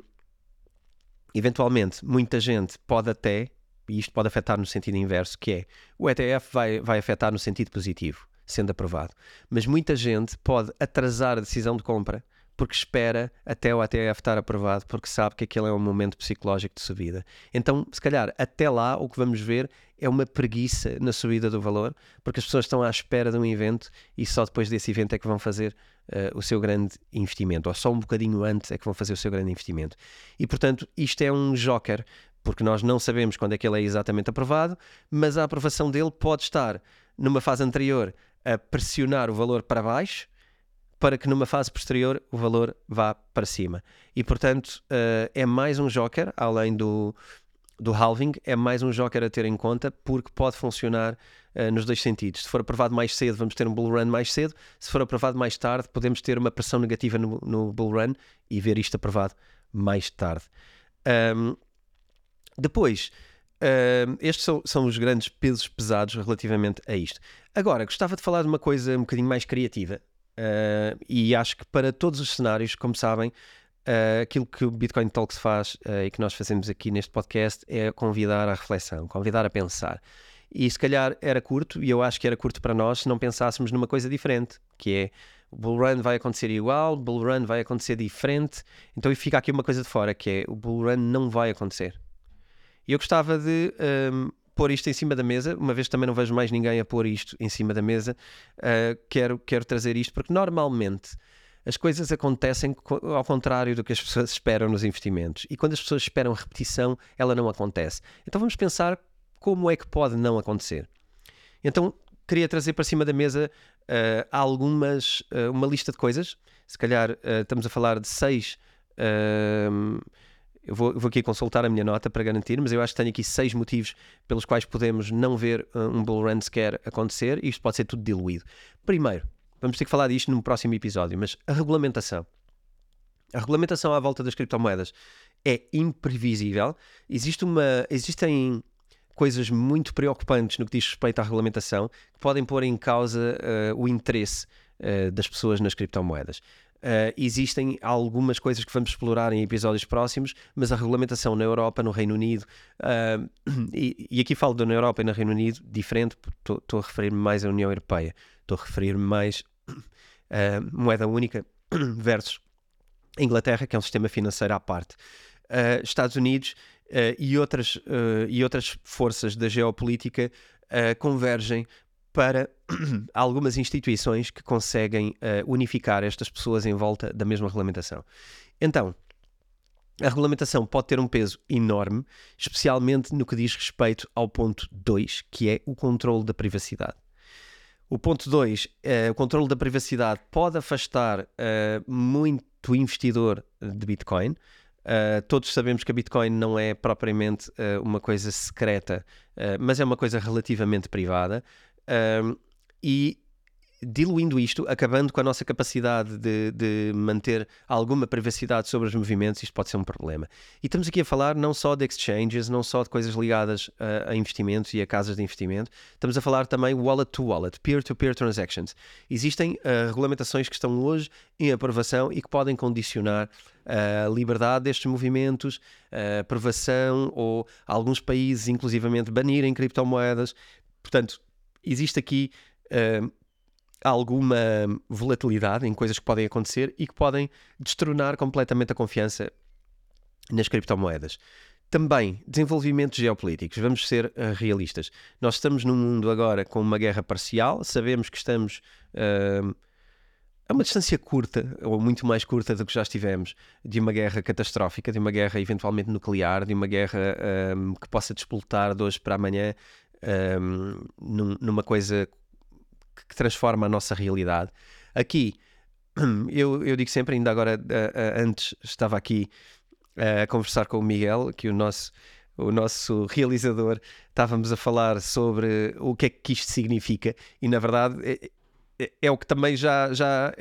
eventualmente, muita gente pode até e isto pode afetar no sentido inverso, que é o ETF vai, vai afetar no sentido positivo, sendo aprovado. Mas muita gente pode atrasar a decisão de compra porque espera até o ETF estar aprovado, porque sabe que aquele é um momento psicológico de subida. Então, se calhar, até lá, o que vamos ver é uma preguiça na subida do valor, porque as pessoas estão à espera de um evento e só depois desse evento é que vão fazer uh, o seu grande investimento, ou só um bocadinho antes é que vão fazer o seu grande investimento. E, portanto, isto é um joker porque nós não sabemos quando é que ele é exatamente aprovado, mas a aprovação dele pode estar numa fase anterior a pressionar o valor para baixo, para que numa fase posterior o valor vá para cima. E portanto uh, é mais um joker, além do, do halving, é mais um joker a ter em conta, porque pode funcionar uh, nos dois sentidos. Se for aprovado mais cedo, vamos ter um bull run mais cedo, se for aprovado mais tarde, podemos ter uma pressão negativa no, no bull run e ver isto aprovado mais tarde. Um, depois, uh, estes são, são os grandes pesos pesados relativamente a isto. Agora, gostava de falar de uma coisa um bocadinho mais criativa. Uh, e acho que para todos os cenários, como sabem, uh, aquilo que o Bitcoin Talks faz uh, e que nós fazemos aqui neste podcast é convidar à reflexão, convidar a pensar. E se calhar era curto, e eu acho que era curto para nós se não pensássemos numa coisa diferente, que é o bull run vai acontecer igual, o bull run vai acontecer diferente. Então fica aqui uma coisa de fora, que é o bull run não vai acontecer. E eu gostava de um, pôr isto em cima da mesa, uma vez também não vejo mais ninguém a pôr isto em cima da mesa, uh, quero, quero trazer isto, porque normalmente as coisas acontecem ao contrário do que as pessoas esperam nos investimentos. E quando as pessoas esperam repetição, ela não acontece. Então vamos pensar como é que pode não acontecer. Então queria trazer para cima da mesa uh, algumas, uh, uma lista de coisas. Se calhar uh, estamos a falar de seis eu vou, vou, aqui consultar a minha nota para garantir, mas eu acho que tenho aqui seis motivos pelos quais podemos não ver uh, um bull run sequer acontecer e isto pode ser tudo diluído. Primeiro, vamos ter que falar disto no próximo episódio, mas a regulamentação. A regulamentação à volta das criptomoedas é imprevisível. Existe uma, existem coisas muito preocupantes no que diz respeito à regulamentação que podem pôr em causa uh, o interesse uh, das pessoas nas criptomoedas. Uh, existem algumas coisas que vamos explorar em episódios próximos, mas a regulamentação na Europa, no Reino Unido, uh, e, e, aqui falo da na Europa e no Reino Unido, diferente, estou a referir-me mais à União Europeia, estou a referir-me mais à uh, moeda única versus Inglaterra, que é um sistema financeiro à parte. Estados Unidos e, outras, e outras forças da geopolítica convergem para algumas instituições que conseguem uh, unificar estas pessoas em volta da mesma regulamentação. Então, a regulamentação pode ter um peso enorme, especialmente no que diz respeito ao ponto 2, que é o controle da privacidade. O ponto 2, uh, o controle da privacidade pode afastar uh, muito investidor de Bitcoin. Uh, todos sabemos que a Bitcoin não é propriamente uh, uma coisa secreta, uh, mas é uma coisa relativamente privada. E diluindo isto, acabando com a nossa capacidade de, de, manter alguma privacidade sobre os movimentos, isto pode ser um problema. E estamos aqui a falar não só de exchanges, não só de coisas ligadas a, a investimentos e a casas de investimento, estamos a falar também wallet to wallet, peer-to-peer transactions. Existem uh, regulamentações que estão hoje em aprovação e que podem condicionar a liberdade destes movimentos, a aprovação ou alguns países, inclusivamente, banirem criptomoedas. Portanto, existe aqui. Uh, alguma volatilidade em coisas que podem acontecer e que podem destronar completamente a confiança nas criptomoedas. Também desenvolvimentos geopolíticos, vamos ser uh, realistas. Nós estamos num mundo agora com uma guerra parcial, sabemos que estamos uh, a uma distância curta, ou muito mais curta do que já estivemos, de uma guerra catastrófica, de uma guerra eventualmente nuclear, de uma guerra um, que possa despoltar de hoje para amanhã um, numa coisa que transforma a nossa realidade. Aqui, eu, eu digo sempre, ainda agora, uh, uh, antes estava aqui uh, a conversar com o Miguel, que o nosso, o nosso realizador, estávamos a falar sobre o que é que isto significa, e na verdade é, é, é o que também já, já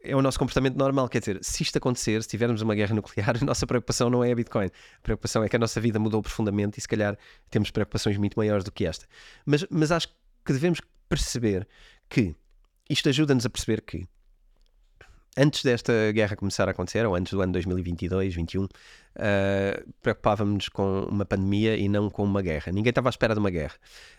é, o nosso comportamento normal. Quer dizer, se isto acontecer, se tivermos uma guerra nuclear, a nossa preocupação não é a Bitcoin. A preocupação é que a nossa vida mudou profundamente e se calhar temos preocupações muito maiores do que esta. Mas, mas acho que devemos perceber que isto ajuda-nos a perceber que antes desta guerra começar a acontecer, ou antes do ano 2022, 2021, uh, preocupávamos com uma pandemia e não com uma guerra. Ninguém estava à espera de uma guerra.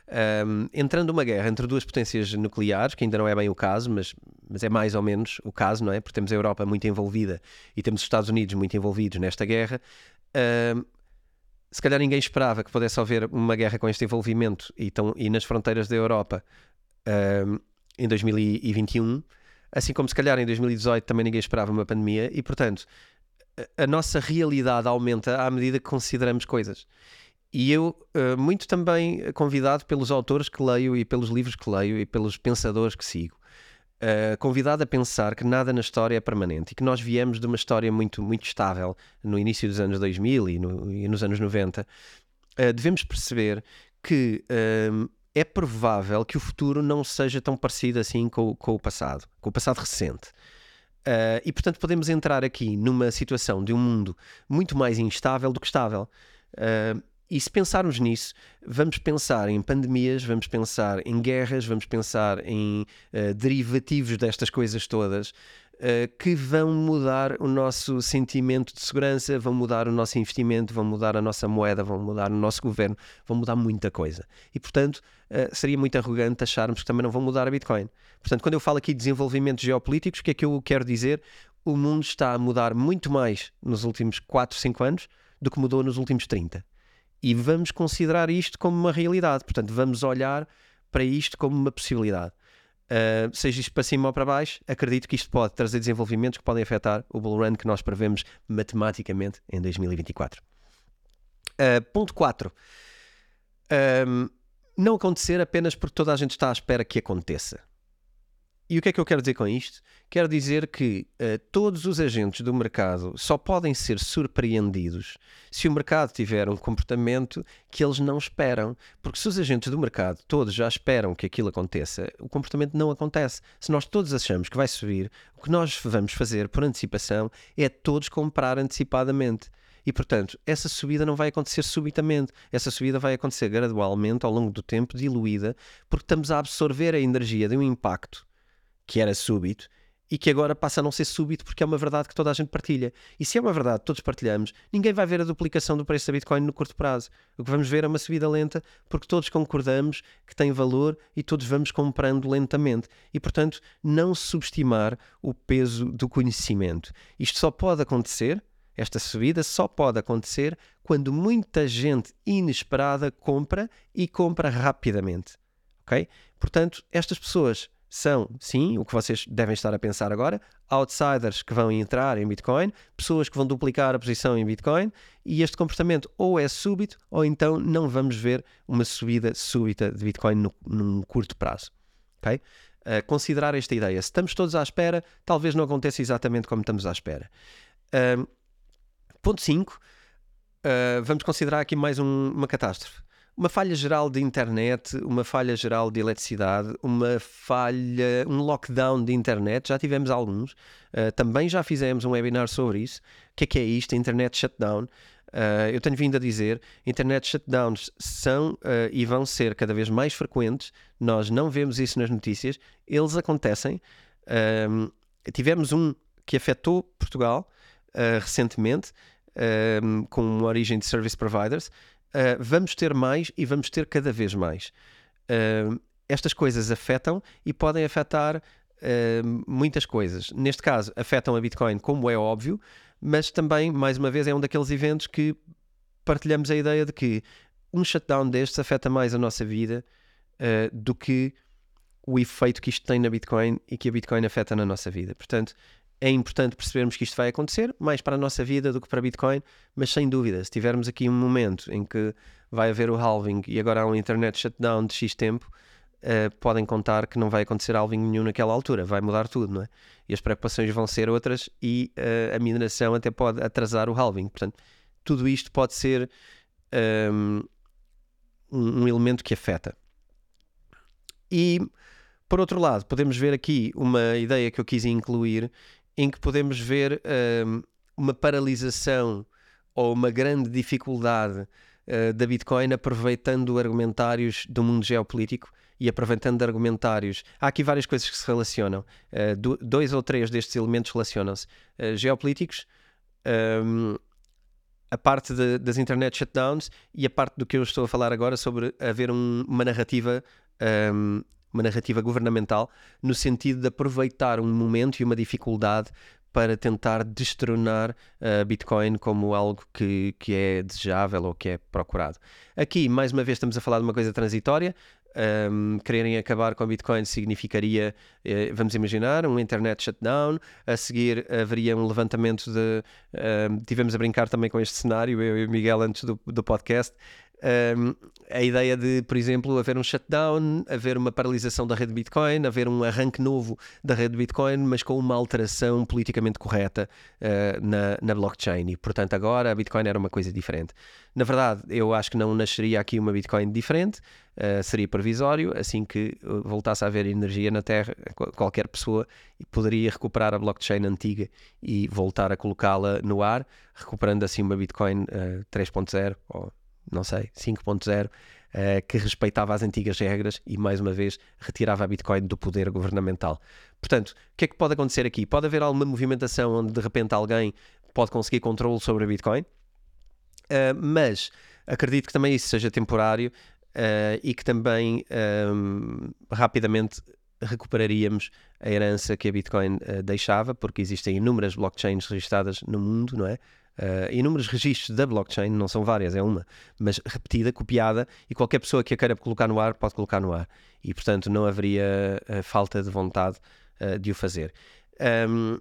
Uh, entrando uma guerra entre duas potências nucleares, que ainda não é bem o caso, mas, mas é mais ou menos o caso, não é? Porque temos a Europa muito envolvida e temos os Estados Unidos muito envolvidos nesta guerra. Uh, se calhar ninguém esperava que pudesse haver uma guerra com este envolvimento e, tão, e nas fronteiras da Europa em 2021, assim como se calhar em 2018 também ninguém esperava uma pandemia, e portanto a, nossa realidade aumenta à medida que consideramos coisas. E eu, uh, muito também convidado pelos autores que leio e pelos livros que leio e pelos pensadores que sigo, uh, convidado a pensar que nada na história é permanente e que nós viemos de uma história muito, muito estável no início dos anos 2000 e, no, e nos anos 90, uh, devemos perceber que é provável que o futuro não seja tão parecido assim com, com o passado, com o passado recente. Uh, e portanto podemos entrar aqui numa situação de um mundo muito mais instável do que estável. Uh, e se pensarmos nisso, vamos pensar em pandemias, vamos pensar em guerras, vamos pensar em uh, derivativos destas coisas todas, uh, que vão mudar o nosso sentimento de segurança, vão mudar o nosso investimento, vão mudar a nossa moeda, vão mudar o nosso governo, vão mudar muita coisa. E, portanto, uh, seria muito arrogante acharmos que também não vão mudar a Bitcoin. Portanto, quando eu falo aqui de desenvolvimentos geopolíticos, o que é que eu quero dizer? O mundo está a mudar muito mais nos últimos 4, 5 anos do que mudou nos últimos 30. E vamos considerar isto como uma realidade. Portanto, vamos olhar para isto como uma possibilidade. Uh, seja isto para cima ou para baixo, acredito que isto pode trazer desenvolvimentos que podem afetar o bull run que nós prevemos matematicamente em 2024. Uh, ah, ponto 4. Um, não acontecer apenas porque toda a gente está à espera que aconteça. E o que é que eu quero dizer com isto? Quero dizer que uh, todos os agentes do mercado só podem ser surpreendidos se o mercado tiver um comportamento que eles não esperam. Porque se os agentes do mercado todos já esperam que aquilo aconteça, o comportamento não acontece. Se nós todos achamos que vai subir, o que nós vamos fazer por antecipação é todos comprar antecipadamente. E, portanto, essa subida não vai acontecer subitamente. Essa subida vai acontecer gradualmente, ao longo do tempo, diluída, porque estamos a absorver a energia de um impacto que era súbito e que agora passa a não ser súbito porque é uma verdade que toda a gente partilha. E se é uma verdade que todos partilhamos, ninguém vai ver a duplicação do preço da Bitcoin no curto prazo. O que vamos ver é uma subida lenta porque todos concordamos que tem valor e todos vamos comprando lentamente. E, portanto, não subestimar o peso do conhecimento. Isto só pode acontecer, esta subida só pode acontecer quando muita gente inesperada compra e compra rapidamente. Ok? Portanto, estas pessoas são, sim, o que vocês devem estar a pensar agora, outsiders que vão entrar em Bitcoin, pessoas que vão duplicar a posição em Bitcoin, e este comportamento ou é súbito, ou então não vamos ver uma subida súbita de Bitcoin no, num curto prazo. Okay? uh, considerar esta ideia. Se estamos todos à espera, talvez não aconteça exatamente como estamos à espera. Uh, ponto 5. Uh, vamos considerar aqui mais um, uma catástrofe. Uma falha geral de internet, uma falha geral de eletricidade, uma falha, um lockdown de internet, já tivemos alguns. Uh, também já fizemos um webinar sobre isso. O que é que é isto? Internet shutdown. Uh, eu tenho vindo a dizer, internet shutdowns são uh, e vão ser cada vez mais frequentes. Nós não vemos isso nas notícias, eles acontecem. Uh, tivemos um que afetou Portugal recentemente, com uma origem de service providers. Vamos ter mais e vamos ter cada vez mais. estas coisas afetam e podem afetar muitas coisas. Neste caso, afetam a Bitcoin, como é óbvio mas também, mais uma vez, é um daqueles eventos que partilhamos a ideia de que um shutdown destes afeta mais a nossa vida uh, do que o efeito que isto tem na Bitcoin e que a Bitcoin afeta na nossa vida. Portanto, é importante percebermos que isto vai acontecer, mais para a nossa vida do que para Bitcoin, mas sem dúvida, se tivermos aqui um momento em que vai haver o halving e agora há um internet shutdown de X tempo, uh, podem contar que não vai acontecer halving nenhum naquela altura, vai mudar tudo, não é? E as preocupações vão ser outras e uh, a mineração até pode atrasar o halving. Portanto, tudo isto pode ser um, um elemento que afeta. E, por outro lado, podemos ver aqui uma ideia que eu quis incluir, em que podemos ver um, uma paralisação ou uma grande dificuldade uh, da Bitcoin aproveitando argumentários do mundo geopolítico e aproveitando argumentários. Há aqui várias coisas que se relacionam. Uh, dois ou três destes elementos relacionam-se. Uh, geopolíticos, um, a parte de, das internet shutdowns e a parte do que eu estou a falar agora sobre haver um, uma narrativa. Um, uma narrativa governamental no sentido de aproveitar um momento e uma dificuldade para tentar destronar uh, Bitcoin como algo que, que é desejável ou que é procurado. Aqui, mais uma vez, estamos a falar de uma coisa transitória um, quererem acabar com Bitcoin significaria, eh, vamos imaginar, um internet shutdown, a seguir haveria um levantamento de. Um, tivemos a brincar também com este cenário, eu e o Miguel, antes do, do podcast, um, a ideia de, por exemplo, haver um shutdown, haver uma paralisação da rede Bitcoin, haver um arranque novo da rede Bitcoin, mas com uma alteração politicamente correta uh, na, na blockchain. E, portanto, agora a Bitcoin era uma coisa diferente. Na verdade, eu acho que não nasceria aqui uma Bitcoin diferente, uh, seria provisório. Assim que voltasse a haver energia na Terra, qualquer pessoa poderia recuperar a blockchain antiga e voltar a colocá-la no ar, recuperando assim uma Bitcoin uh, 3.0 ou não sei, 5.0, uh, eh, que respeitava as antigas regras e, mais uma vez, retirava a Bitcoin do poder governamental. Portanto, o que é que pode acontecer aqui? Pode haver alguma movimentação onde, de repente, alguém pode conseguir controle sobre a Bitcoin, uh, mas acredito que também isso seja temporário uh, e que também um, rapidamente recuperaríamos a herança que a Bitcoin deixava, porque existem inúmeras blockchains registradas no mundo, não é? Uh, inúmeros registros da blockchain, não são várias, é uma, mas repetida, copiada, e qualquer pessoa que a queira colocar no ar pode colocar no ar. E, portanto, não haveria uh, falta de vontade uh, de o fazer. Um,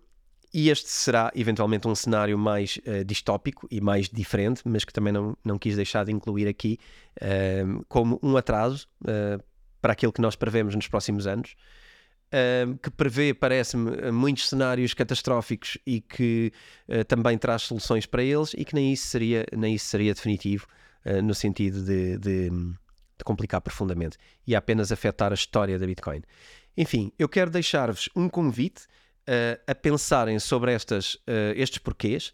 e este será eventualmente um cenário mais distópico e mais diferente, mas que também não, não quis deixar de incluir aqui como um atraso para aquilo que nós prevemos nos próximos anos que prevê, parece-me, muitos cenários catastróficos e que uh, também traz soluções para eles e que nem isso seria, nem isso seria definitivo uh, no sentido de, de, de, complicar profundamente e apenas afetar a história da Bitcoin. Enfim, eu quero deixar-vos um convite uh, a pensarem sobre estas, estes porquês.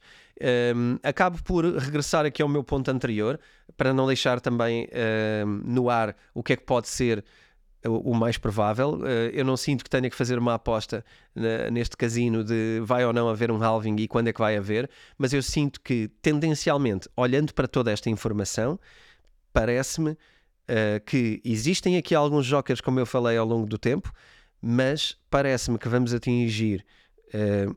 Um, acabo por regressar aqui ao meu ponto anterior para não deixar também no ar o que é que pode ser o mais provável. Eh, eu não sinto que tenha que fazer uma aposta neste casino de vai ou não haver um halving e quando é que vai haver, mas eu sinto que, tendencialmente, olhando para toda esta informação, parece-me uh, que existem aqui alguns jokers, como eu falei ao longo do tempo, mas parece-me que vamos atingir uh,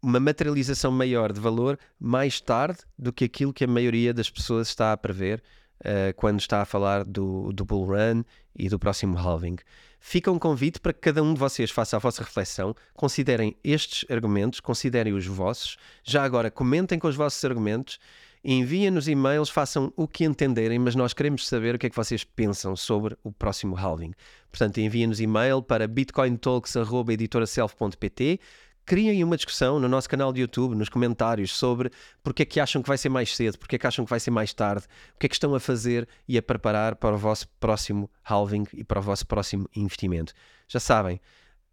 uma materialização maior de valor mais tarde do que aquilo que a maioria das pessoas está a prever uh, quando está a falar do, do Bull Run e do próximo halving. Fica um convite para que cada um de vocês faça a vossa reflexão, considerem estes argumentos, considerem os vossos. Já agora, comentem com os vossos argumentos Enviem-nos e-mails, façam o que entenderem, mas nós queremos saber o que é que vocês pensam sobre o próximo halving. Portanto, enviem-nos e-mail para bitcointalks.editoraself.pt criem uma discussão no nosso canal de YouTube, nos comentários, sobre porque é que acham que vai ser mais cedo, porque é que acham que vai ser mais tarde, o que é que estão a fazer e a preparar para o vosso próximo halving e para o vosso próximo investimento. Já sabem,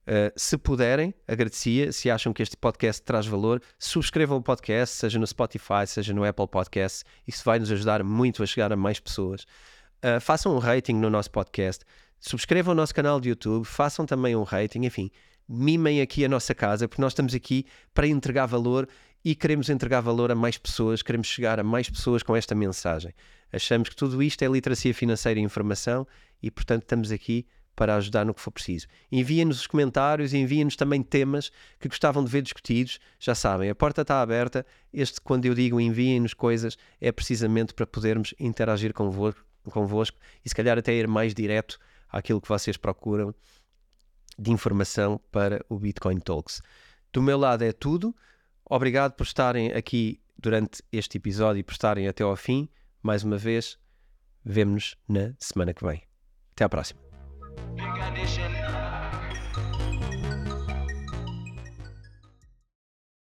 Uh, se puderem, agradecia. Se acham que este podcast traz valor, subscrevam o podcast, seja no Spotify, seja no Apple Podcast. Isso vai nos ajudar muito a chegar a mais pessoas. Uh, façam um rating no nosso podcast. Subscrevam o nosso canal de YouTube, façam também um rating, enfim, mimem aqui a nossa casa, porque nós estamos aqui para entregar valor e queremos entregar valor a mais pessoas, queremos chegar a mais pessoas com esta mensagem. Achamos que tudo isto é literacia financeira e informação e, portanto, estamos aqui para ajudar no que for preciso. Enviem-nos os comentários, enviem-nos também temas que gostavam de ver discutidos. Já sabem, a porta está aberta. Este, quando eu digo enviem-nos coisas, é precisamente para podermos interagir convosco, convosco e se calhar até ir mais direto àquilo que vocês procuram de informação para o Bitcoin Talks. Do meu lado é tudo. Obrigado por estarem aqui durante este episódio e por estarem até ao fim. Mais uma vez, vemo-nos na semana que vem. Até à próxima.